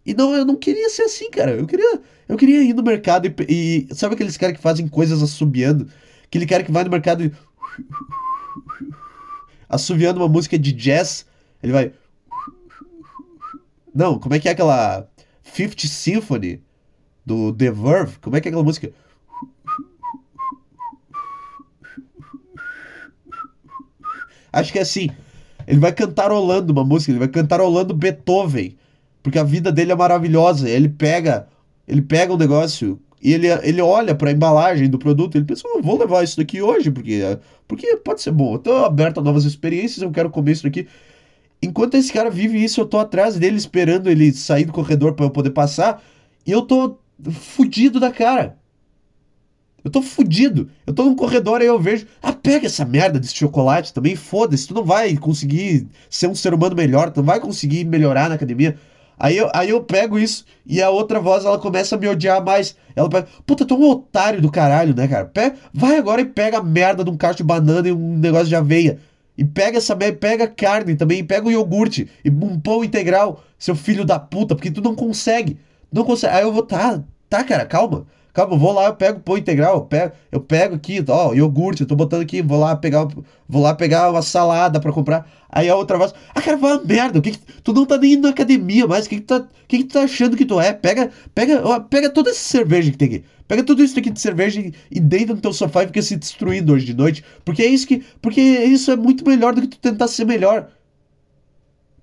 Speaker 1: E não, eu não queria ser assim, cara. Eu queria, eu queria ir no mercado e, e sabe aqueles caras que fazem coisas assobiando? Aquele cara que vai no mercado e assobiando uma música de jazz, ele vai Não, como é que é aquela Fifth Symphony do The Verve? Como é que é aquela música? Acho que é assim. Ele vai cantarolando uma música, ele vai cantarolando Beethoven porque a vida dele é maravilhosa. Ele pega, ele pega um negócio e ele, ele olha para a embalagem do produto, ele pensa, oh, vou levar isso daqui hoje, porque, porque pode ser bom. Eu tô aberto a novas experiências, eu quero comer isso daqui. Enquanto esse cara vive isso, eu tô atrás dele esperando ele sair do corredor para eu poder passar. E eu tô fudido da cara. Eu tô fudido. Eu tô num corredor e eu vejo. Ah, pega essa merda desse chocolate também, foda-se. Tu não vai conseguir ser um ser humano melhor, tu não vai conseguir melhorar na academia. Aí eu, aí eu pego isso e a outra voz ela começa a me odiar mais. Ela pega, puta, tu é um otário do caralho, né, cara? Pega, vai agora e pega a merda de um cacho de banana e um negócio de aveia. E pega essa merda, pega carne também, pega o iogurte e um pão integral, seu filho da puta, porque tu não consegue. Não consegue. Aí eu vou, tá, tá, cara, calma. Calma, eu vou lá, eu pego pão integral, eu pego, eu pego aqui, ó, iogurte, eu tô botando aqui, vou lá pegar, vou lá pegar uma salada para comprar. Aí a outra voz, ah, cara, vai merda, o que, que tu não tá nem indo na academia mais, o que que tá, que que tu tá achando que tu é? Pega, pega, ó, pega toda essa cerveja que tem aqui. Pega tudo isso aqui de cerveja e, e deita no teu sofá e fica se destruindo hoje de noite, porque é isso que, porque isso é muito melhor do que tu tentar ser melhor.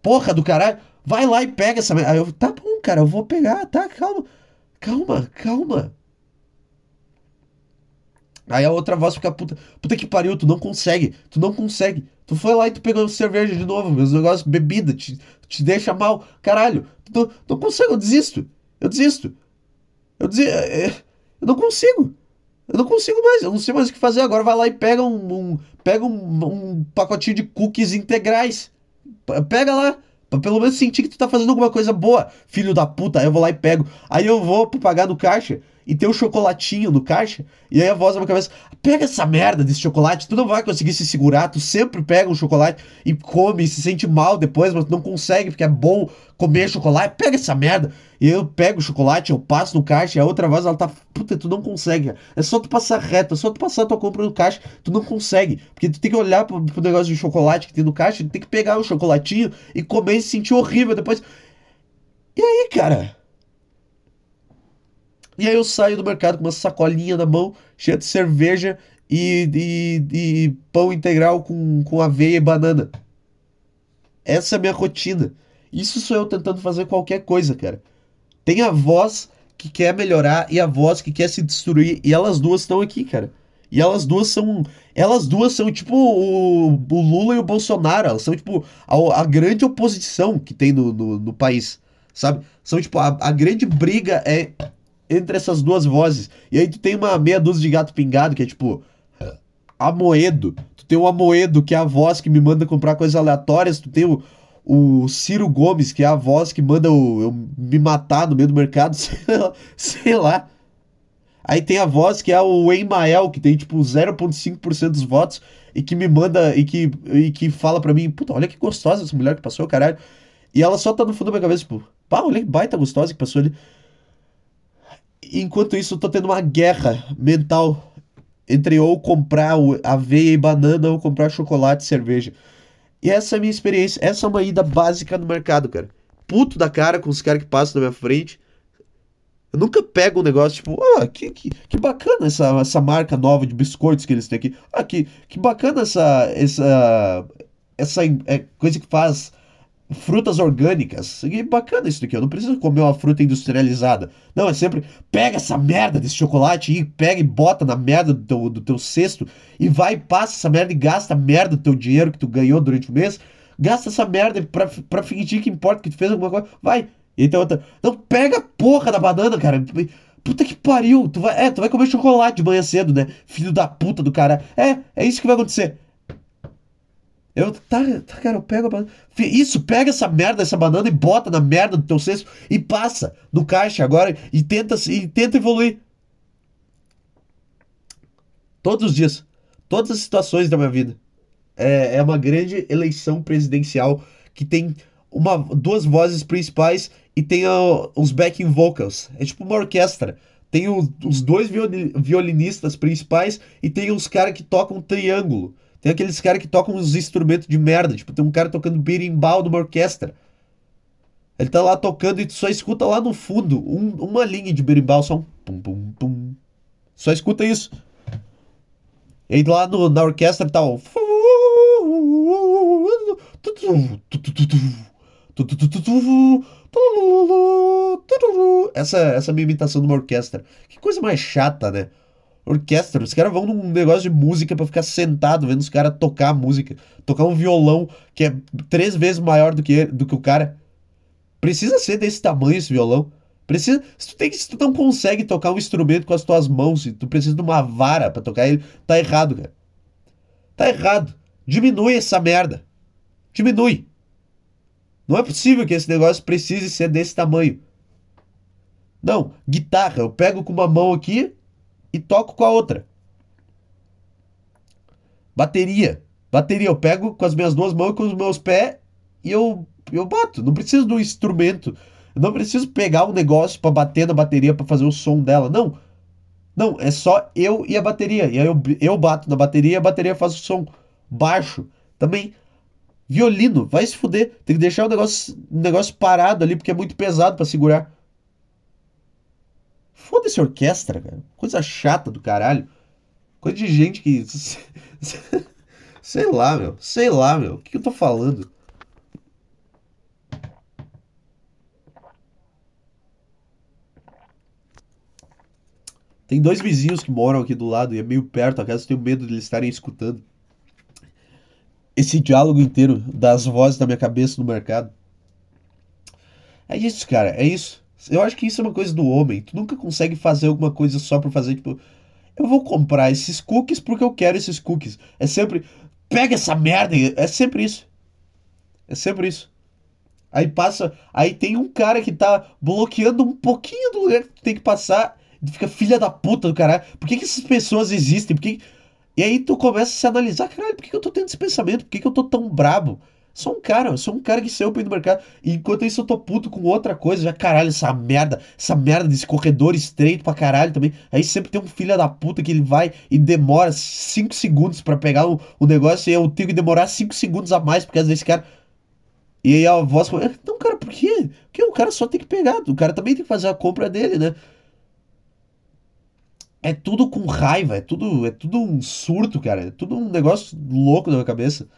Speaker 1: Porra do caralho, vai lá e pega essa, aí eu, tá bom, cara, eu vou pegar, tá, calma. Calma, calma. Aí a outra voz fica, puta, puta que pariu, tu não consegue, tu não consegue. Tu foi lá e tu pegou cerveja de novo, meus negócios, bebida, te, te deixa mal. Caralho, tu não, não consigo, eu desisto. Eu desisto. Eu desisto. É, é, eu não consigo. Eu não consigo mais, eu não sei mais o que fazer. Agora vai lá e pega um, um pega um, um pacotinho de cookies integrais. Pega lá, Pra pelo menos sentir que tu tá fazendo alguma coisa boa, filho da puta. Aí eu vou lá e pego. Aí eu vou pagar no caixa e tem um chocolatinho no caixa. E aí a voz na minha cabeça: pega essa merda desse chocolate, tu não vai conseguir se segurar. Tu sempre pega um chocolate e come e se sente mal depois, mas tu não consegue porque é bom comer chocolate. Pega essa merda. E eu pego o chocolate, eu passo no caixa e a outra voz ela tá. Puta, tu não consegue. É só tu passar reto, é só tu passar tua compra no caixa. Tu não consegue. Porque tu tem que olhar pro, pro negócio de chocolate que tem no caixa, tu tem que pegar o chocolatinho e comer e se sentir horrível depois. E aí, cara? E aí eu saio do mercado com uma sacolinha na mão, cheia de cerveja e, e, e pão integral com, com aveia e banana. Essa é a minha rotina. Isso sou eu tentando fazer qualquer coisa, cara. Tem a voz que quer melhorar e a voz que quer se destruir. E elas duas estão aqui, cara. E elas duas são. Elas duas são tipo o, o Lula e o Bolsonaro. Elas são tipo a, a grande oposição que tem no, no, no, país. Sabe? São tipo. A, a grande briga é entre essas duas vozes. E aí tu tem uma meia dúzia de gato pingado, que é tipo. Amoedo. Tu tem o Amoedo, que é a voz que me manda comprar coisas aleatórias. Tu tem o, o Ciro Gomes, que é a voz que manda o, eu me matar no meio do mercado. Sei lá. Aí tem a voz que é o Emael, que tem tipo 0,5% dos votos e que me manda e que, e que fala pra mim: Puta, olha que gostosa essa mulher que passou, caralho. E ela só tá no fundo da minha cabeça, tipo, pá, olha que baita gostosa que passou ali. Enquanto isso, eu tô tendo uma guerra mental entre ou comprar aveia e banana ou comprar chocolate e cerveja. E essa é a minha experiência. Essa é uma ida básica no mercado, cara. Puto da cara com os caras que passam na minha frente. Eu nunca pego um negócio tipo, ah, que, que, que bacana essa, essa marca nova de biscoitos que eles têm aqui. Ah, que, que bacana essa, essa, essa é, coisa que faz frutas orgânicas. E bacana isso daqui. Eu não preciso comer uma fruta industrializada. Não, é sempre pega essa merda desse chocolate e pega e bota na merda do teu, do teu cesto e vai, passa essa merda e gasta a merda do teu dinheiro que tu ganhou durante o mês. Gasta essa merda pra, pra fingir que importa que tu fez alguma coisa. Vai. E outra. Não, pega a porra da banana, cara. Puta que pariu. Tu vai, é, tu vai comer chocolate de manhã cedo, né? Filho da puta do cara. É, é isso que vai acontecer. Eu, tá, tá, cara, eu pego a banana. Isso, pega essa merda, essa banana e bota na merda do teu cesto e passa no caixa agora e tenta, e tenta evoluir. Todos os dias. Todas as situações da minha vida. É, é uma grande eleição presidencial que tem uma, duas vozes principais e tem os backing vocals. É tipo uma orquestra. Tem o, os dois violinistas principais e tem os caras que tocam triângulo. Tem aqueles caras que tocam uns instrumentos de merda. Tipo, tem um cara tocando berimbau numa orquestra. Ele tá lá tocando e tu só escuta lá no fundo um, uma linha de berimbau, só um pum pum pum. Só escuta isso. E lá no, na orquestra tá o. Essa, essa minha imitação de uma orquestra. Que coisa mais chata, né? Orquestra. Os caras vão num negócio de música para ficar sentado vendo os caras tocar música. Tocar um violão que é três vezes maior do que, do que o cara. Precisa ser desse tamanho esse violão. Precisa, se tu, tem, se tu não consegue tocar um instrumento com as tuas mãos, se tu precisa de uma vara para tocar ele, tá errado, cara. Tá errado. Diminui essa merda. Diminui. Não é possível que esse negócio precise ser desse tamanho. Não, guitarra, eu pego com uma mão aqui e toco com a outra. Bateria. Bateria, eu pego com as minhas duas mãos, com os meus pés e eu, eu bato. Não preciso do instrumento. Eu não preciso pegar um negócio para bater na bateria para fazer o som dela. Não. Não, é só eu e a bateria. E aí eu, eu bato na bateria e a bateria faz o som baixo. Também violino, vai se fuder. Tem que deixar o negócio, o negócio parado ali porque é muito pesado para segurar. Foda-se orquestra, cara. Coisa chata do caralho. Coisa de gente que. sei lá, meu. Sei lá, meu. O que eu tô falando? Tem dois vizinhos que moram aqui do lado e é meio perto, a casa eu tenho medo de eles estarem escutando esse diálogo inteiro das vozes da minha cabeça no mercado. É isso, cara, é isso. Eu acho que isso é uma coisa do homem. Tu nunca consegue fazer alguma coisa só por fazer, tipo, eu vou comprar esses cookies porque eu quero esses cookies. É sempre, pega essa merda, é sempre isso. É sempre isso. Aí passa, aí tem um cara que tá bloqueando um pouquinho do lugar que tu tem que passar. Tu fica filha da puta do caralho. Por que, que essas pessoas existem? Por que... E aí tu começa a se analisar, caralho, por que, que eu tô tendo esse pensamento? Por que, que eu tô tão brabo? Sou um cara, sou um cara que saiu pra ir no mercado. E enquanto isso eu tô puto com outra coisa. Já caralho, essa merda, essa merda desse corredor estreito pra caralho também. Aí sempre tem um filho da puta que ele vai e demora 5 segundos para pegar o, o negócio e eu tenho que demorar 5 segundos a mais por causa desse cara. E aí a voz fala, não, cara, por quê? Porque o cara só tem que pegar, o cara também tem que fazer a compra dele, né? É tudo com raiva, é tudo, é tudo um surto, cara. É tudo um negócio louco na minha cabeça.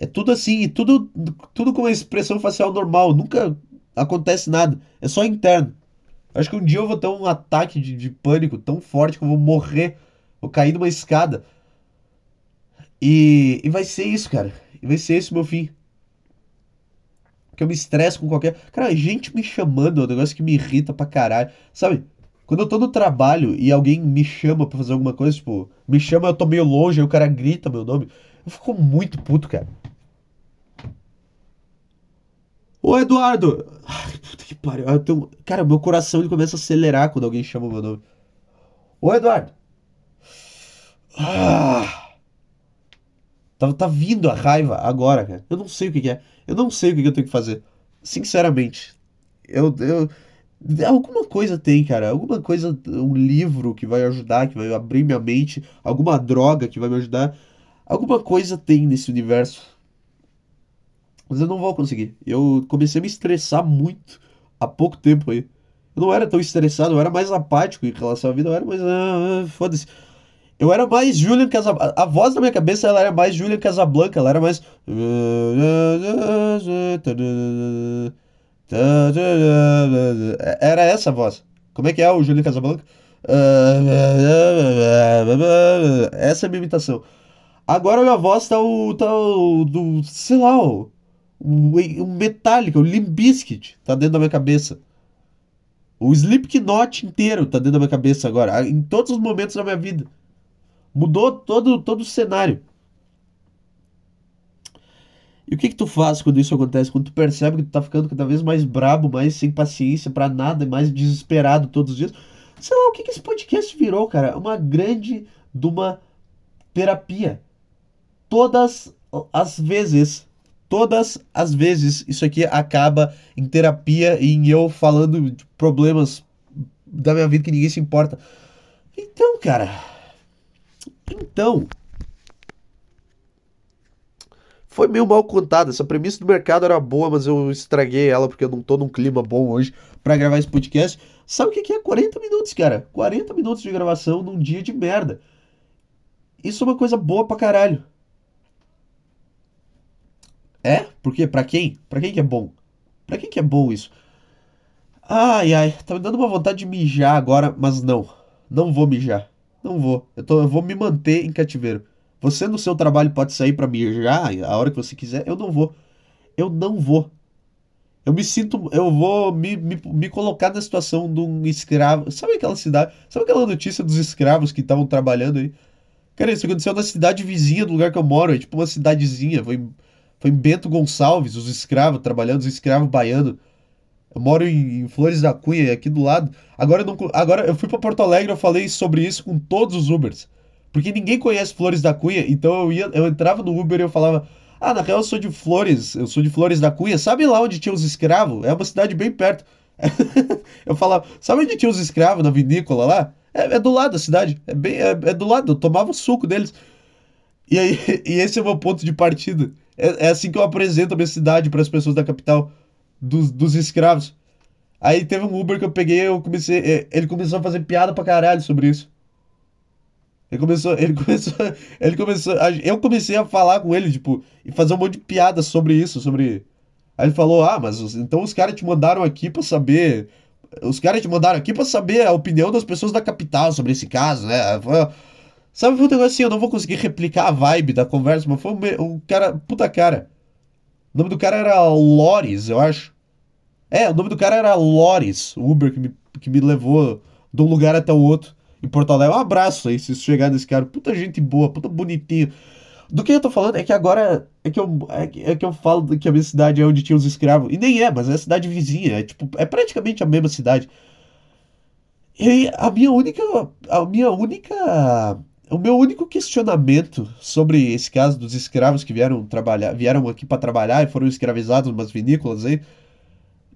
Speaker 1: É tudo assim, e tudo, tudo com uma expressão facial normal. Nunca acontece nada. É só interno. Acho que um dia eu vou ter um ataque de, de pânico tão forte que eu vou morrer. Vou cair numa escada. E, e vai ser isso, cara. E vai ser esse o meu fim. Que eu me estresso com qualquer. Cara, gente me chamando é um negócio que me irrita pra caralho. Sabe? Quando eu tô no trabalho e alguém me chama pra fazer alguma coisa, tipo, me chama, eu tô meio longe, aí o cara grita meu nome. Eu fico muito puto, cara. Ô Eduardo! Ai, puta que pariu. Tenho... Cara, meu coração ele começa a acelerar quando alguém chama o meu nome. Ô Eduardo! Ah! Tá, tá vindo a raiva agora, cara. Eu não sei o que, que é. Eu não sei o que, que eu tenho que fazer. Sinceramente. Eu, eu. Alguma coisa tem, cara. Alguma coisa. Um livro que vai ajudar, que vai abrir minha mente. Alguma droga que vai me ajudar. Alguma coisa tem nesse universo mas eu não vou conseguir. Eu comecei a me estressar muito há pouco tempo aí. Eu não era tão estressado, eu era mais apático em relação à vida, eu era mais. Ah, foda-se. Eu era mais Julian Casablanca. A voz da minha cabeça ela era mais Julian Casablanca, ela era mais. Era essa a voz. Como é que é o Julian Casablanca? Essa é a minha imitação. Agora minha voz tá o. tá o. do. sei lá, o o, Metallica, o Limp Bizkit tá dentro da minha cabeça. O Slipknot inteiro tá dentro da minha cabeça agora, em todos os momentos da minha vida. Mudou todo, todo o cenário. E o que que tu faz quando isso acontece? Quando tu percebe que tu tá ficando cada vez mais brabo, mais sem paciência para nada, mais desesperado todos os dias. Sei lá, o que que esse podcast virou, cara? Uma grande de uma terapia. Todas as vezes todas as vezes isso aqui acaba em terapia e em eu falando de problemas da minha vida que ninguém se importa. Então, cara. Então. Foi meio mal contada. Essa premissa do mercado era boa, mas eu estraguei ela porque eu não tô num clima bom hoje para gravar esse podcast. Sabe o que é 40 minutos, cara? 40 minutos de gravação num dia de merda. Isso é uma coisa boa pra caralho. É? Porque para quem? Para quem que é bom? Para quem que é bom isso? Ai, ai, tá me dando uma vontade de mijar agora, mas não. Não vou mijar. Não vou. Eu, tô, eu vou me manter em cativeiro. Você no seu trabalho pode sair para mijar a hora que você quiser. Eu não vou. Eu não vou. Eu me sinto. Eu vou me, me, me colocar na situação de um escravo. Sabe aquela cidade? Sabe aquela notícia dos escravos que estavam trabalhando aí? Cara, isso aconteceu na cidade vizinha do lugar que eu moro. É tipo uma cidadezinha. Foi, foi em Bento Gonçalves, os escravos trabalhando, os escravos baianos. Eu moro em, em Flores da Cunha, aqui do lado. Agora eu, não, agora eu fui para Porto Alegre, eu falei sobre isso com todos os Ubers. Porque ninguém conhece Flores da Cunha, então eu, ia, eu entrava no Uber e eu falava: Ah, na real eu sou de Flores, eu sou de Flores da Cunha. Sabe lá onde tinha os escravos? É uma cidade bem perto. eu falava: Sabe onde tinha os escravos na vinícola lá? É, é do lado da cidade, é, bem, é, é, do lado, eu tomava o suco deles. E, aí, e esse é o meu ponto de partida. É, é assim que eu apresento a minha cidade para as pessoas da capital, dos, dos escravos. Aí teve um Uber que eu peguei, eu comecei, é, ele começou a fazer piada pra caralho sobre isso. Ele começou, ele começou, ele começou, eu comecei a falar com ele, tipo, e fazer um monte de piada sobre isso, sobre... Aí ele falou, ah, mas então os caras te mandaram aqui pra saber, os caras te mandaram aqui pra saber a opinião das pessoas da capital sobre esse caso, né? Foi, sabe, foi um negócio assim, eu não vou conseguir replicar a vibe da conversa, mas foi um, um cara, puta cara. O nome do cara era Lores, eu acho. É, o nome do cara era Lores, o Uber que me, que me levou de um lugar até o outro em Porto Alegre. Um abraço aí, se chegar nesse cara. Puta gente boa, puta bonitinho. Do que eu tô falando é que agora é que eu, é que, é que eu falo que a minha cidade é onde tinha os escravos. E nem é, mas é a cidade vizinha. É, tipo, é praticamente a mesma cidade. E aí, a minha única. A minha única. O meu único questionamento sobre esse caso dos escravos que vieram trabalhar, vieram aqui para trabalhar e foram escravizados umas vinícolas aí.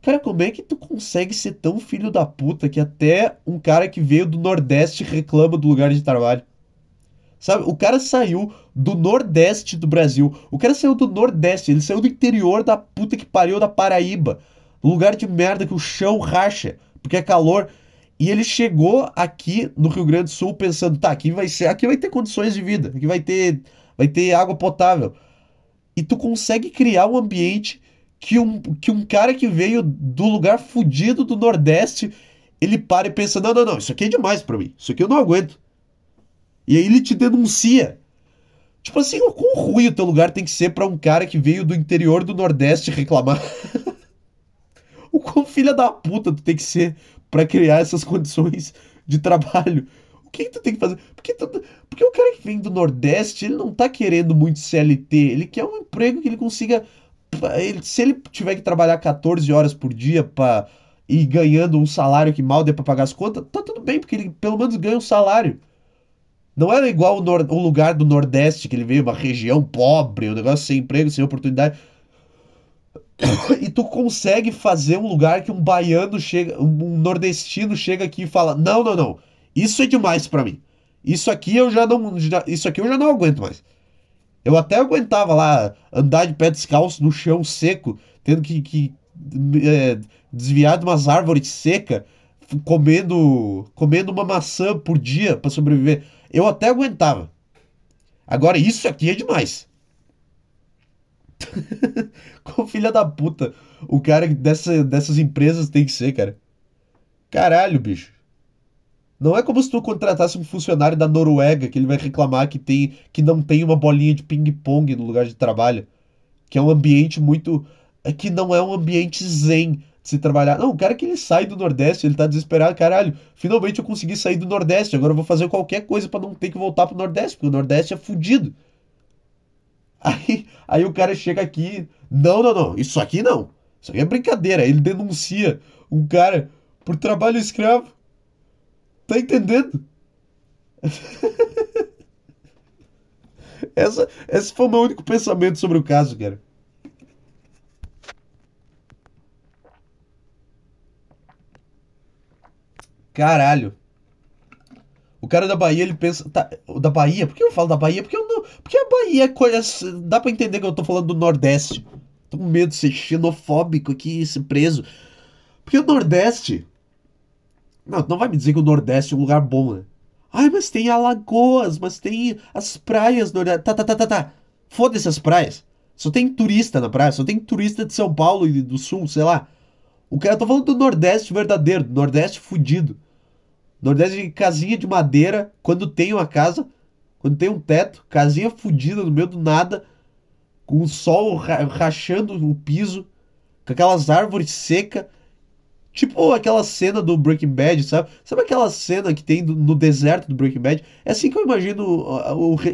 Speaker 1: Cara, como é que tu consegue ser tão filho da puta que até um cara que veio do Nordeste reclama do lugar de trabalho? Sabe? O cara saiu do Nordeste do Brasil. O cara saiu do Nordeste. Ele saiu do interior da puta que pariu da Paraíba. Lugar de merda que o chão racha. Porque é calor. E ele chegou aqui no Rio Grande do Sul pensando, tá, aqui vai ser, aqui vai ter condições de vida, aqui vai ter, vai ter água potável. E tu consegue criar um ambiente que um, que um cara que veio do lugar fudido do Nordeste, ele para e pensa: não, não, não, isso aqui é demais para mim, isso aqui eu não aguento. E aí ele te denuncia. Tipo assim, o quão ruim o teu lugar tem que ser para um cara que veio do interior do Nordeste reclamar? o quão filha da puta tu tem que ser para criar essas condições de trabalho? O que, que tu tem que fazer? Porque, tu, porque o cara que vem do Nordeste, ele não tá querendo muito CLT, ele quer um emprego que ele consiga ele, se ele tiver que trabalhar 14 horas por dia para ir ganhando um salário que mal dê para pagar as contas, tá tudo bem, porque ele pelo menos ganha um salário. Não era igual o, o lugar do Nordeste, que ele veio, uma região pobre, um negócio sem emprego, sem oportunidade. E tu consegue fazer um lugar que um baiano chega, um nordestino chega aqui e fala: "Não, não, não. Isso é demais para mim. Isso aqui eu já não, já, isso aqui eu já não aguento mais." Eu até aguentava lá andar de pé descalço no chão seco, tendo que, que é, desviar de umas árvores secas, comendo, comendo uma maçã por dia para sobreviver. Eu até aguentava. Agora, isso aqui é demais. Filha da puta, o cara dessa, dessas empresas tem que ser, cara. Caralho, bicho. Não é como se tu contratasse um funcionário da Noruega que ele vai reclamar que, tem, que não tem uma bolinha de ping-pong no lugar de trabalho. Que é um ambiente muito. É que não é um ambiente zen de se trabalhar. Não, o cara que ele sai do Nordeste, ele tá desesperado. Caralho, finalmente eu consegui sair do Nordeste. Agora eu vou fazer qualquer coisa para não ter que voltar pro Nordeste, porque o Nordeste é fudido. Aí, aí o cara chega aqui. Não, não, não. Isso aqui não. Isso aqui é brincadeira. Ele denuncia um cara por trabalho escravo. Tá entendendo? Essa, esse foi o meu único pensamento sobre o caso, cara. Caralho. O cara da Bahia, ele pensa. Tá, da Bahia? Por que eu falo da Bahia? Porque, eu não, porque a Bahia é coisa. Dá pra entender que eu tô falando do Nordeste. Tô com medo de ser xenofóbico aqui, ser preso. Porque o Nordeste não, não vai me dizer que o Nordeste é um lugar bom, né? Ai, mas tem Alagoas, mas tem as praias do Nordeste. Tá, tá, tá, tá, tá. Foda-se as praias. Só tem turista na praia, só tem turista de São Paulo e do Sul, sei lá. O cara, tô falando do Nordeste verdadeiro, do Nordeste fudido. Nordeste de casinha de madeira, quando tem uma casa, quando tem um teto, casinha fudida no meio do nada, com o sol rachando o piso, com aquelas árvores secas. Tipo aquela cena do Breaking Bad, sabe? Sabe aquela cena que tem no deserto do Breaking Bad? É assim que eu imagino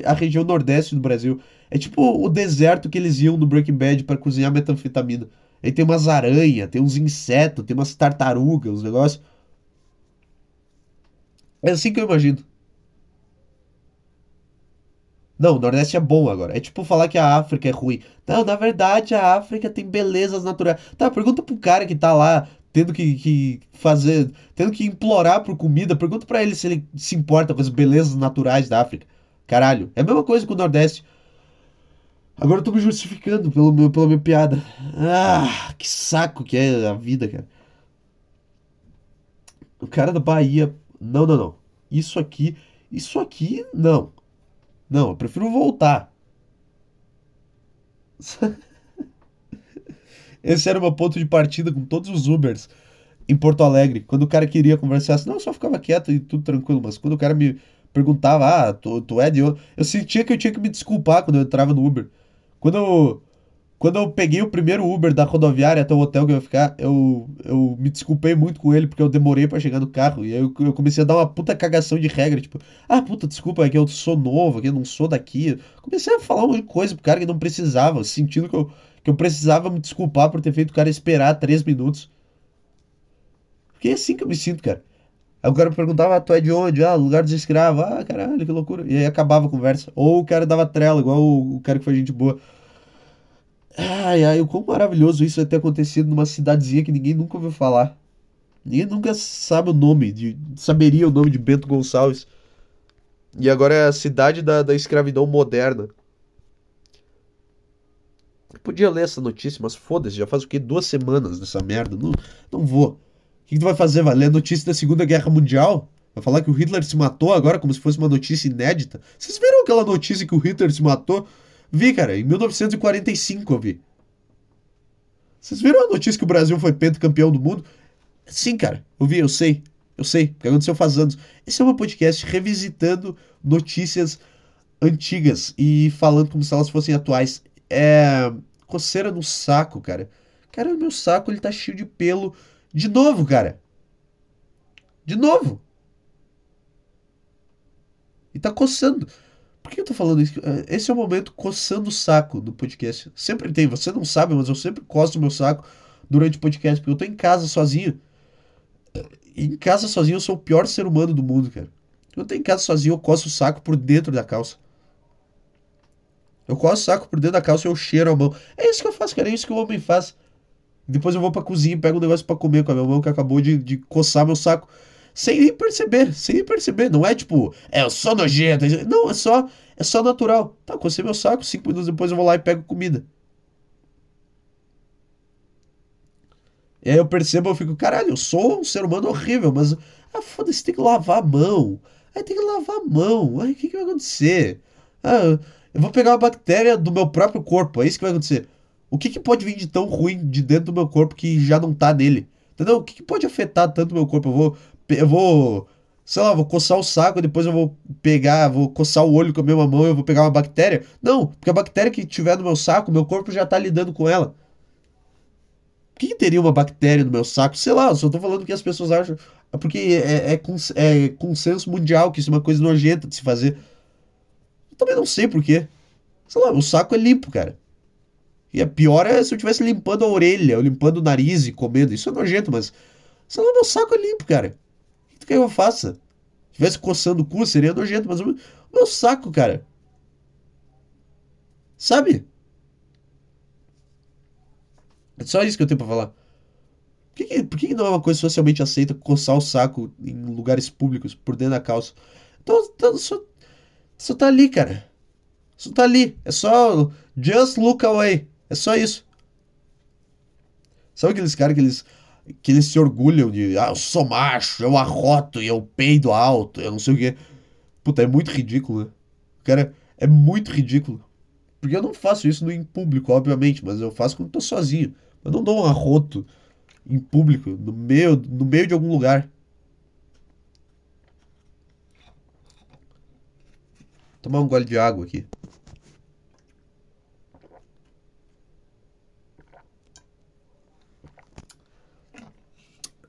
Speaker 1: a região nordeste do Brasil. É tipo o deserto que eles iam no Breaking Bad para cozinhar metanfetamina. Aí tem umas aranhas, tem uns insetos, tem umas tartarugas, uns negócios. É assim que eu imagino. Não, o Nordeste é bom agora. É tipo falar que a África é ruim. Não, na verdade a África tem belezas naturais. Tá, pergunta pro cara que tá lá tendo que, que fazer, tendo que implorar por comida, pergunta para ele se ele se importa com as belezas naturais da África. Caralho, é a mesma coisa com o Nordeste. Agora eu tô me justificando pelo meu, pela minha piada. Ah, que saco que é a vida, cara. O cara da Bahia. Não, não, não. Isso aqui. Isso aqui, não. Não, eu prefiro voltar. Esse era o meu ponto de partida com todos os Ubers em Porto Alegre. Quando o cara queria conversar, assim, não, eu só ficava quieto e tudo tranquilo. Mas quando o cara me perguntava, ah, tu, tu é de eu, sentia que eu tinha que me desculpar quando eu entrava no Uber. Quando eu, quando eu peguei o primeiro Uber da rodoviária até o hotel que eu ia ficar, eu, eu me desculpei muito com ele porque eu demorei para chegar no carro. E aí eu, eu, comecei a dar uma puta cagação de regra, tipo, ah, puta, desculpa, é que eu sou novo, é que eu não sou daqui. Comecei a falar um de coisa pro cara que não precisava, sentindo que eu, que eu precisava me desculpar por ter feito o cara esperar três minutos. Porque é assim que eu me sinto, cara. Aí o cara perguntava, ah, tu é de onde? Ah, lugar dos escravos. Ah, caralho, que loucura. E aí acabava a conversa. Ou o cara dava trela, igual o, o cara que foi gente boa. Ai, ai, o quão maravilhoso isso é ter acontecido numa cidadezinha que ninguém nunca ouviu falar. Ninguém nunca sabe o nome, de, saberia o nome de Bento Gonçalves. E agora é a cidade da, da escravidão moderna. Eu podia ler essa notícia, mas foda-se, já faz o quê? Duas semanas dessa merda. Não, não vou que, que tu vai fazer? Vai ler a notícia da Segunda Guerra Mundial? Vai falar que o Hitler se matou agora como se fosse uma notícia inédita? Vocês viram aquela notícia que o Hitler se matou? Vi, cara, em 1945 eu vi. Vocês viram a notícia que o Brasil foi pentacampeão do mundo? Sim, cara, eu vi, eu sei. Eu sei, porque aconteceu faz anos. Esse é um podcast revisitando notícias antigas e falando como se elas fossem atuais. É. coceira no saco, cara. Cara, o meu saco ele tá cheio de pelo de novo, cara. De novo. E tá coçando. Por que eu tô falando isso? É, esse é o momento coçando o saco do podcast. Sempre tem, você não sabe, mas eu sempre coço o meu saco durante o podcast, porque eu tô em casa sozinho. E em casa sozinho eu sou o pior ser humano do mundo, cara. Eu tô em casa sozinho, eu coço o saco por dentro da calça. Eu coço o saco por dentro da calça e eu cheiro a mão. É isso que eu faço, cara. É isso que o homem faz. Depois eu vou pra cozinha pego um negócio para comer com a minha mão que acabou de, de coçar meu saco. Sem perceber, sem perceber. Não é tipo, é, sou nojento. Não, é só, é só natural. Tá, cocei meu saco, cinco minutos depois eu vou lá e pego comida. E aí eu percebo, eu fico, caralho, eu sou um ser humano horrível, mas. Ah, foda-se, tem que lavar a mão. Aí tem que lavar a mão. Aí o que, que vai acontecer? Ah, eu vou pegar uma bactéria do meu próprio corpo. É isso que vai acontecer. O que, que pode vir de tão ruim de dentro do meu corpo que já não tá nele? Entendeu? O que, que pode afetar tanto meu corpo? Eu vou. Eu vou. Sei lá, vou coçar o saco, depois eu vou pegar, vou coçar o olho com a mesma mão eu vou pegar uma bactéria. Não, porque a bactéria que tiver no meu saco, meu corpo já tá lidando com ela. Por que, teria uma bactéria no meu saco? Sei lá, só tô falando que as pessoas acham. É porque é, é, é consenso mundial que isso é uma coisa nojenta de se fazer. Eu também não sei porquê. Sei lá, o saco é limpo, cara. E a pior é se eu estivesse limpando a orelha, ou limpando o nariz e comendo. Isso é nojento, mas. Sei lá, meu saco é limpo, cara. Tu quer que eu faça? Se estivesse coçando o cu, seria nojento, mas o meu saco, cara. Sabe? É só isso que eu tenho pra falar. Por que, que, por que não é uma coisa socialmente aceita coçar o saco em lugares públicos, por dentro da calça? Então, então só, só tá ali, cara. Só tá ali. É só. Just look away. É só isso. Sabe aqueles caras que eles, que eles se orgulham de, ah, eu sou macho, eu arroto e eu peido alto, eu não sei o quê. Puta, é muito ridículo, né? Cara, é muito ridículo. Porque eu não faço isso em público, obviamente, mas eu faço quando tô sozinho. Eu não dou um arroto em público, no meio, no meio de algum lugar. Tomar um gole de água aqui.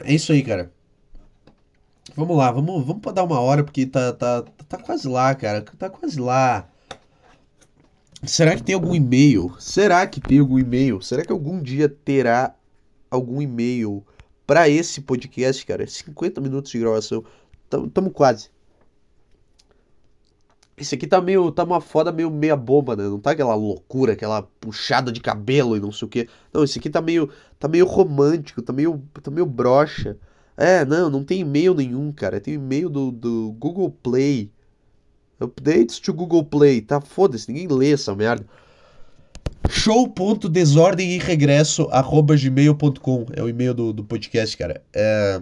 Speaker 1: É isso aí, cara. Vamos lá, vamos, vamos dar uma hora, porque tá, tá, tá quase lá, cara. Tá quase lá. Será que tem algum e-mail? Será que tem algum e-mail? Será que algum dia terá algum e-mail para esse podcast, cara? 50 minutos de gravação. Tamo, tamo quase. Esse aqui tá meio. tá uma foda meio meia bomba, né? Não tá aquela loucura, aquela puxada de cabelo e não sei o que. Não, esse aqui tá meio. tá meio romântico, tá meio. tá meio broxa. É, não, não tem e-mail nenhum, cara. Tem e-mail do, do Google Play. Updates to Google Play. Tá, foda-se, ninguém lê essa merda. Show.desordem e regresso arroba gmail.com é o e-mail do, do podcast, cara. É...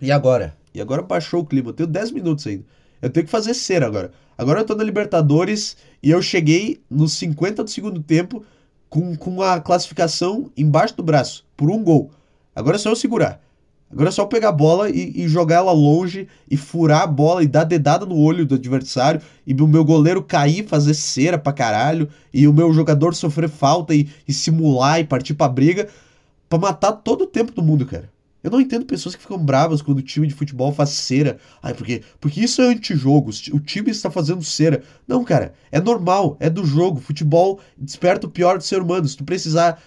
Speaker 1: E agora? E agora baixou o clima. Tenho 10 minutos ainda. Eu tenho que fazer cera agora. Agora eu tô na Libertadores e eu cheguei nos 50 do segundo tempo com, com a classificação embaixo do braço, por um gol. Agora é só eu segurar. Agora é só pegar a bola e, e, jogar ela longe e furar a bola e dar dedada no olho do adversário e o meu goleiro cair, fazer cera pra caralho e o meu jogador sofrer falta e, e simular e partir pra briga pra matar todo o tempo do mundo, cara. Eu não entendo pessoas que ficam bravas quando o time de futebol faz cera. Ai, porque, porque isso é antijogo, o time está fazendo cera. Não, cara, é normal, é do jogo. Futebol desperta o pior do ser humano. Se tu precisar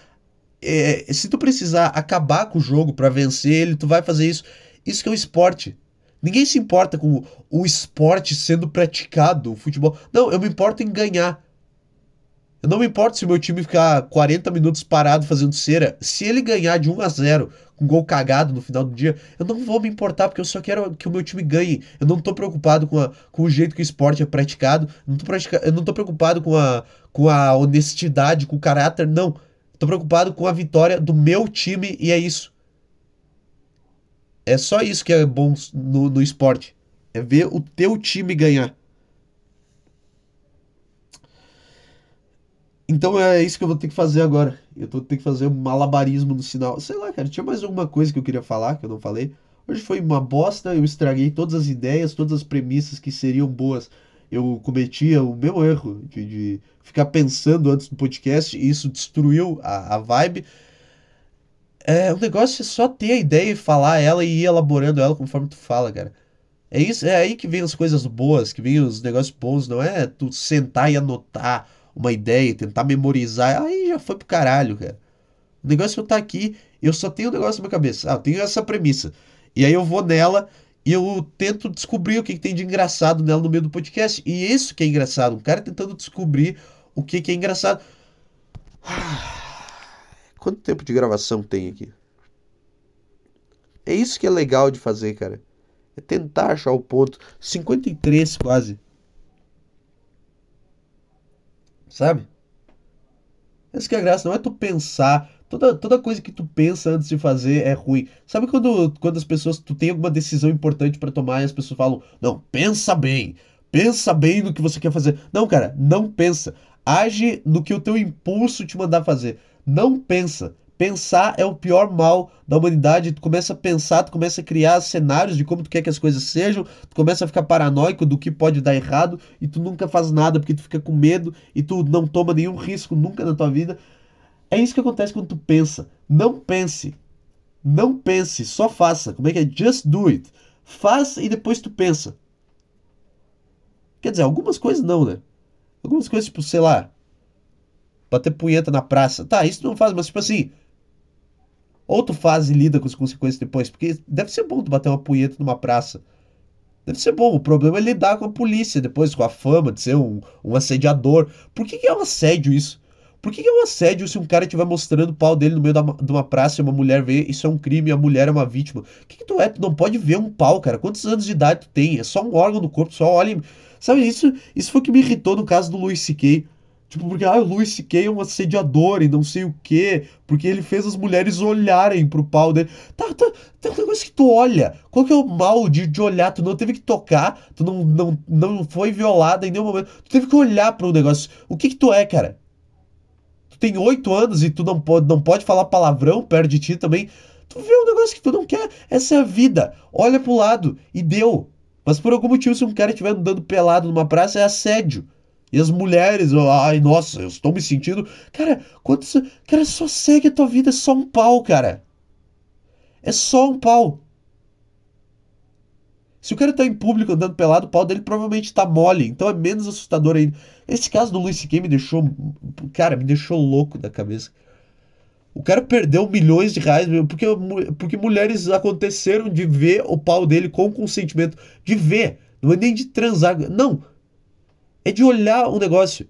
Speaker 1: é, se tu precisar acabar com o jogo para vencer ele, tu vai fazer isso. Isso que é o esporte. Ninguém se importa com o esporte sendo praticado, o futebol. Não, eu me importo em ganhar. Eu não me importo se o meu time ficar 40 minutos parado fazendo cera. Se ele ganhar de 1 a 0 com um gol cagado no final do dia, eu não vou me importar, porque eu só quero que o meu time ganhe. Eu não tô preocupado com, a, com o jeito que o esporte é praticado. Não tô pratica, eu não tô preocupado com a, com a honestidade, com o caráter, não. Tô preocupado com a vitória do meu time e é isso. É só isso que é bom no, no esporte. É ver o teu time ganhar. Então é isso que eu vou ter que fazer agora. Eu vou ter que fazer um malabarismo no sinal. Sei lá, cara, tinha mais alguma coisa que eu queria falar que eu não falei. Hoje foi uma bosta, eu estraguei todas as ideias, todas as premissas que seriam boas eu cometia o meu erro de, de, ficar pensando antes do podcast e isso destruiu a, a vibe. É, o negócio é só ter a ideia e falar ela e ir elaborando ela conforme tu fala, cara. É isso, é aí que vem as coisas boas, que vem os negócios bons, não é tu sentar e anotar uma ideia tentar memorizar, aí já foi pro caralho, cara. O negócio é eu tá aqui, eu só tenho um negócio na minha cabeça. Ah, eu tenho essa premissa. E aí eu vou nela e eu tento descobrir o que, que, tem de engraçado nela no meio do podcast. E isso que é engraçado. Um cara tentando descobrir o que, que é engraçado. Quanto tempo de gravação tem aqui? É isso que é legal de fazer, cara. É tentar achar o ponto. 53 quase. Sabe? Essa que é a graça. Não é tu pensar Toda, toda coisa que tu pensa antes de fazer é ruim. Sabe quando, quando as pessoas. Tu tem alguma decisão importante para tomar e as pessoas falam: Não, pensa bem. Pensa bem no que você quer fazer. Não, cara, não pensa. Age no que o teu impulso te mandar fazer. Não pensa. Pensar é o pior mal da humanidade. Tu começa a pensar, tu começa a criar cenários de como tu quer que as coisas sejam, tu começa a ficar paranoico do que pode dar errado e tu nunca faz nada porque tu fica com medo e tu não toma nenhum risco nunca na tua vida. É isso que acontece quando tu pensa. Não pense. Não pense, só faça. Como é que é? Just do it. Faz e depois tu pensa. Quer dizer, algumas coisas não, né? Algumas coisas, tipo, sei lá, bater punheta na praça. Tá, isso não faz, mas tipo assim. Ou tu faz e lida com as consequências depois. Porque deve ser bom tu bater uma punheta numa praça. Deve ser bom. O problema é lidar com a polícia depois, com a fama de ser um, um assediador. Por que, que é um assédio isso? Por que, que é um assédio se um cara estiver mostrando o pau dele no meio da, de uma praça e uma mulher vê isso é um crime e a mulher é uma vítima? O que, que tu é? Tu não pode ver um pau, cara. Quantos anos de idade tu tem? É só um órgão do corpo, só olha. Sabe, isso, isso foi o que me irritou no caso do Louis C.K. Tipo, porque ah, o Louis C.K. é um assediador e não sei o quê. Porque ele fez as mulheres olharem pro pau dele. Tá, tá, tem um negócio que tu olha. Qual que é o mal de, de olhar? Tu não teve que tocar, tu não, não, não foi violada em nenhum momento. Tu teve que olhar pro negócio. O que que tu é, cara? tem oito anos e tu não pode, não pode falar palavrão perto de ti também. Tu vê um negócio que tu não quer. Essa é a vida. Olha pro lado e deu. Mas por algum motivo, se um cara estiver andando pelado numa praça, é assédio. E as mulheres, ai, nossa, eu estou me sentindo. Cara, quantos. Cara, só segue a tua vida, é só um pau, cara. É só um pau. Se o cara tá em público andando pelado, o pau dele provavelmente tá mole, então é menos assustador ainda. Esse caso do Luis C.K. me deixou. Cara, me deixou louco da cabeça. O cara perdeu milhões de reais porque, porque mulheres aconteceram de ver o pau dele com consentimento. De ver. Não é nem de transar. Não. É de olhar o negócio.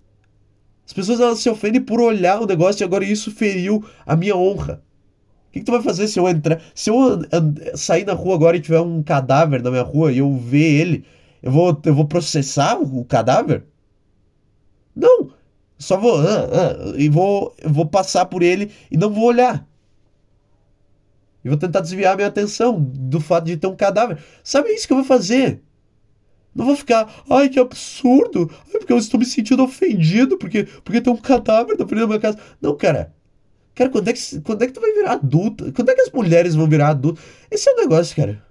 Speaker 1: As pessoas elas se ofendem por olhar o negócio e agora isso feriu a minha honra. O que, que, tu vai fazer se eu entrar. Se eu sair na rua agora e tiver um cadáver na minha rua e eu ver ele, eu vou, eu vou processar o cadáver? Não! Só vou. Ah, ah, e vou, vou passar por ele e não vou olhar. E vou tentar desviar minha atenção do fato de ter um cadáver. Sabe isso que eu vou fazer? Não vou ficar, ai que absurdo, ai, porque eu estou me sentindo ofendido porque, porque tem um cadáver na frente da minha casa. Não, cara. Cara, quando é, que, quando é que tu vai virar adulta? Quando é que as mulheres vão virar adultas? Esse é o negócio, cara.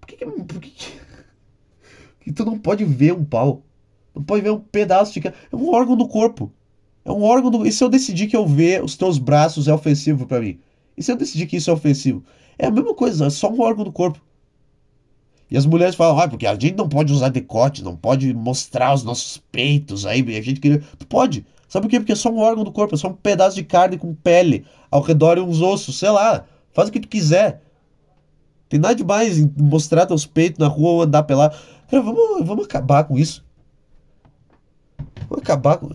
Speaker 1: Por que, por que, que tu não pode ver um pau? Não pode ver um pedaço de. É um órgão do corpo. É um órgão do. E se eu decidir que eu ver os teus braços é ofensivo para mim? E se eu decidir que isso é ofensivo? É a mesma coisa, é só um órgão do corpo. E as mulheres falam, ah, porque a gente não pode usar decote, não pode mostrar os nossos peitos aí, a gente queria. Pode. Sabe por quê? Porque é só um órgão do corpo, é só um pedaço de carne com pele ao redor e uns ossos, sei lá. Faz o que tu quiser. Tem nada demais em mostrar teus peitos na rua ou andar pelado. Cara, vamos, vamos acabar com isso. Vou acabar com.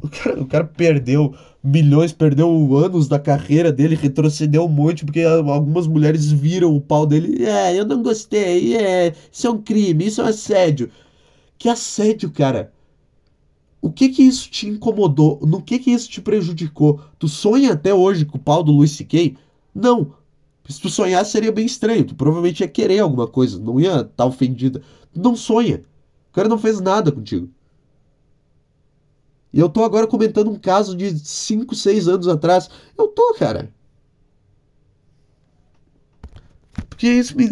Speaker 1: O cara, o cara perdeu milhões, perdeu anos da carreira dele, retrocedeu um monte, porque algumas mulheres viram o pau dele. É, eu não gostei, é, isso é um crime, isso é um assédio. Que assédio, cara? O que que isso te incomodou? No que que isso te prejudicou? Tu sonha até hoje com o pau do Luis C.K.? Não. Se tu sonhar seria bem estranho. Tu provavelmente ia querer alguma coisa, não ia estar tá ofendida. Tu não sonha. O cara não fez nada contigo. E eu tô agora comentando um caso de 5, 6 anos atrás. Eu tô, cara. Porque isso me,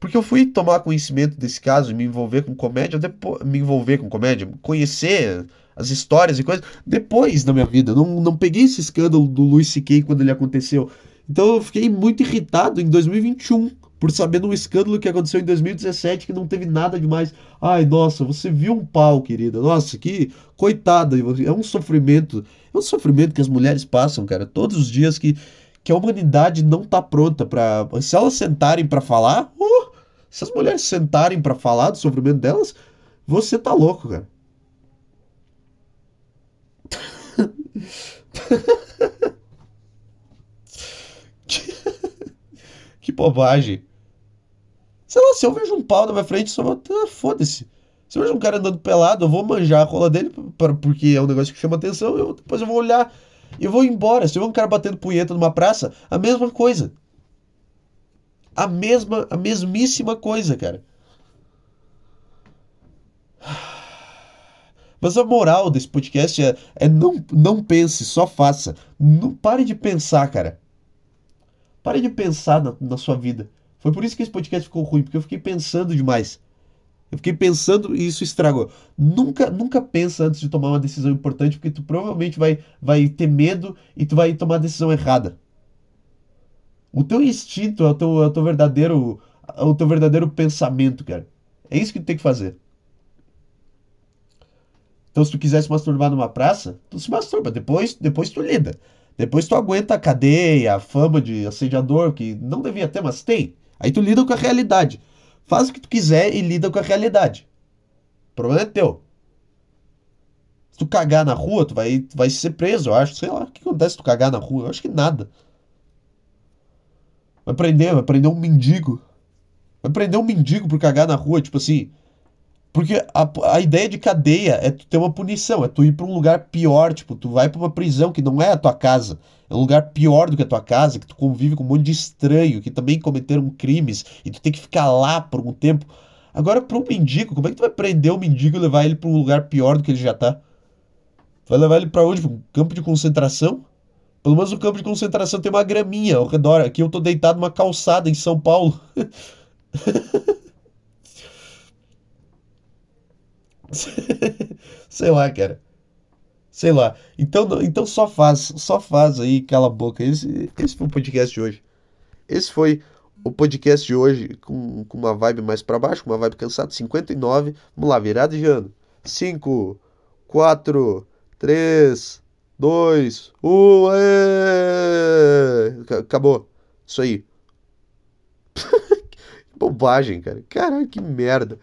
Speaker 1: porque eu fui tomar conhecimento desse caso e me envolver com comédia, depois, me envolver com comédia, conhecer as histórias e coisas depois da minha vida. Não, não peguei esse escândalo do Luis C.K. quando ele aconteceu. Então eu fiquei muito irritado em 2021 por saber de um escândalo que aconteceu em 2017 que não teve nada demais. Ai, nossa, você viu um pau, querida. Nossa, que coitada. É um sofrimento. É um sofrimento que as mulheres passam, cara, todos os dias que, que a humanidade não tá pronta para Se elas sentarem para falar, uh, se as mulheres sentarem para falar do sofrimento delas, você tá louco, cara. que bobagem. Sei lá, se eu vejo um pau na minha frente, só vou. Ah, foda-se. Se eu vejo um cara andando pelado, eu vou manjar a rola dele, pra, porque é um negócio que chama atenção, eu, depois eu vou olhar e vou embora. Se eu ver um cara batendo punheta numa praça, a mesma coisa. A mesma, a mesmíssima coisa, cara. Mas a moral desse podcast é, é não, não pense, só faça. Não pare de pensar, cara. Pare de pensar na, na sua vida. Foi por isso que esse podcast ficou ruim, porque eu fiquei pensando demais. Eu fiquei pensando e isso estragou. Nunca, nunca pensa antes de tomar uma decisão importante, porque tu provavelmente vai, vai ter medo e tu vai tomar a decisão errada. O teu instinto é o teu, é o teu verdadeiro é o teu verdadeiro pensamento, cara. É isso que tu tem que fazer. Então, se tu quiser se masturbar numa praça, tu se masturba. Depois, depois tu lida. Depois tu aguenta a cadeia, a fama de assediador, que não devia ter, mas tem. Aí tu lida com a realidade. Faz o que tu quiser e lida com a realidade. O problema é teu. Se tu cagar na rua, tu vai, tu vai ser preso, eu acho. Sei lá, o que acontece se tu cagar na rua? Eu acho que nada. Vai prender, vai prender um mendigo. Vai prender um mendigo por cagar na rua, tipo assim. Porque a, a ideia de cadeia é tu ter uma punição, é tu ir para um lugar pior, tipo, tu vai para uma prisão que não é a tua casa, é um lugar pior do que a tua casa, que tu convive com um monte de estranho que também cometeram crimes e tu tem que ficar lá por um tempo. Agora, para um mendigo, como é que tu vai prender o mendigo e levar ele para um lugar pior do que ele já tá? Vai levar ele para onde? Pra um campo de concentração? Pelo menos no campo de concentração tem uma graminha ao redor. Aqui eu tô deitado numa calçada em São Paulo. Sei lá, cara. Sei lá. Então, então só faz, só faz aí, cala a boca. Esse, esse foi o podcast de hoje. Esse foi o podcast de hoje com, com uma vibe mais para baixo, uma vibe cansada. 59. Vamos lá, virada de ano. 5, 4, 3, 2, 1. Acabou. Isso aí. Bobagem, cara. Caralho, que merda.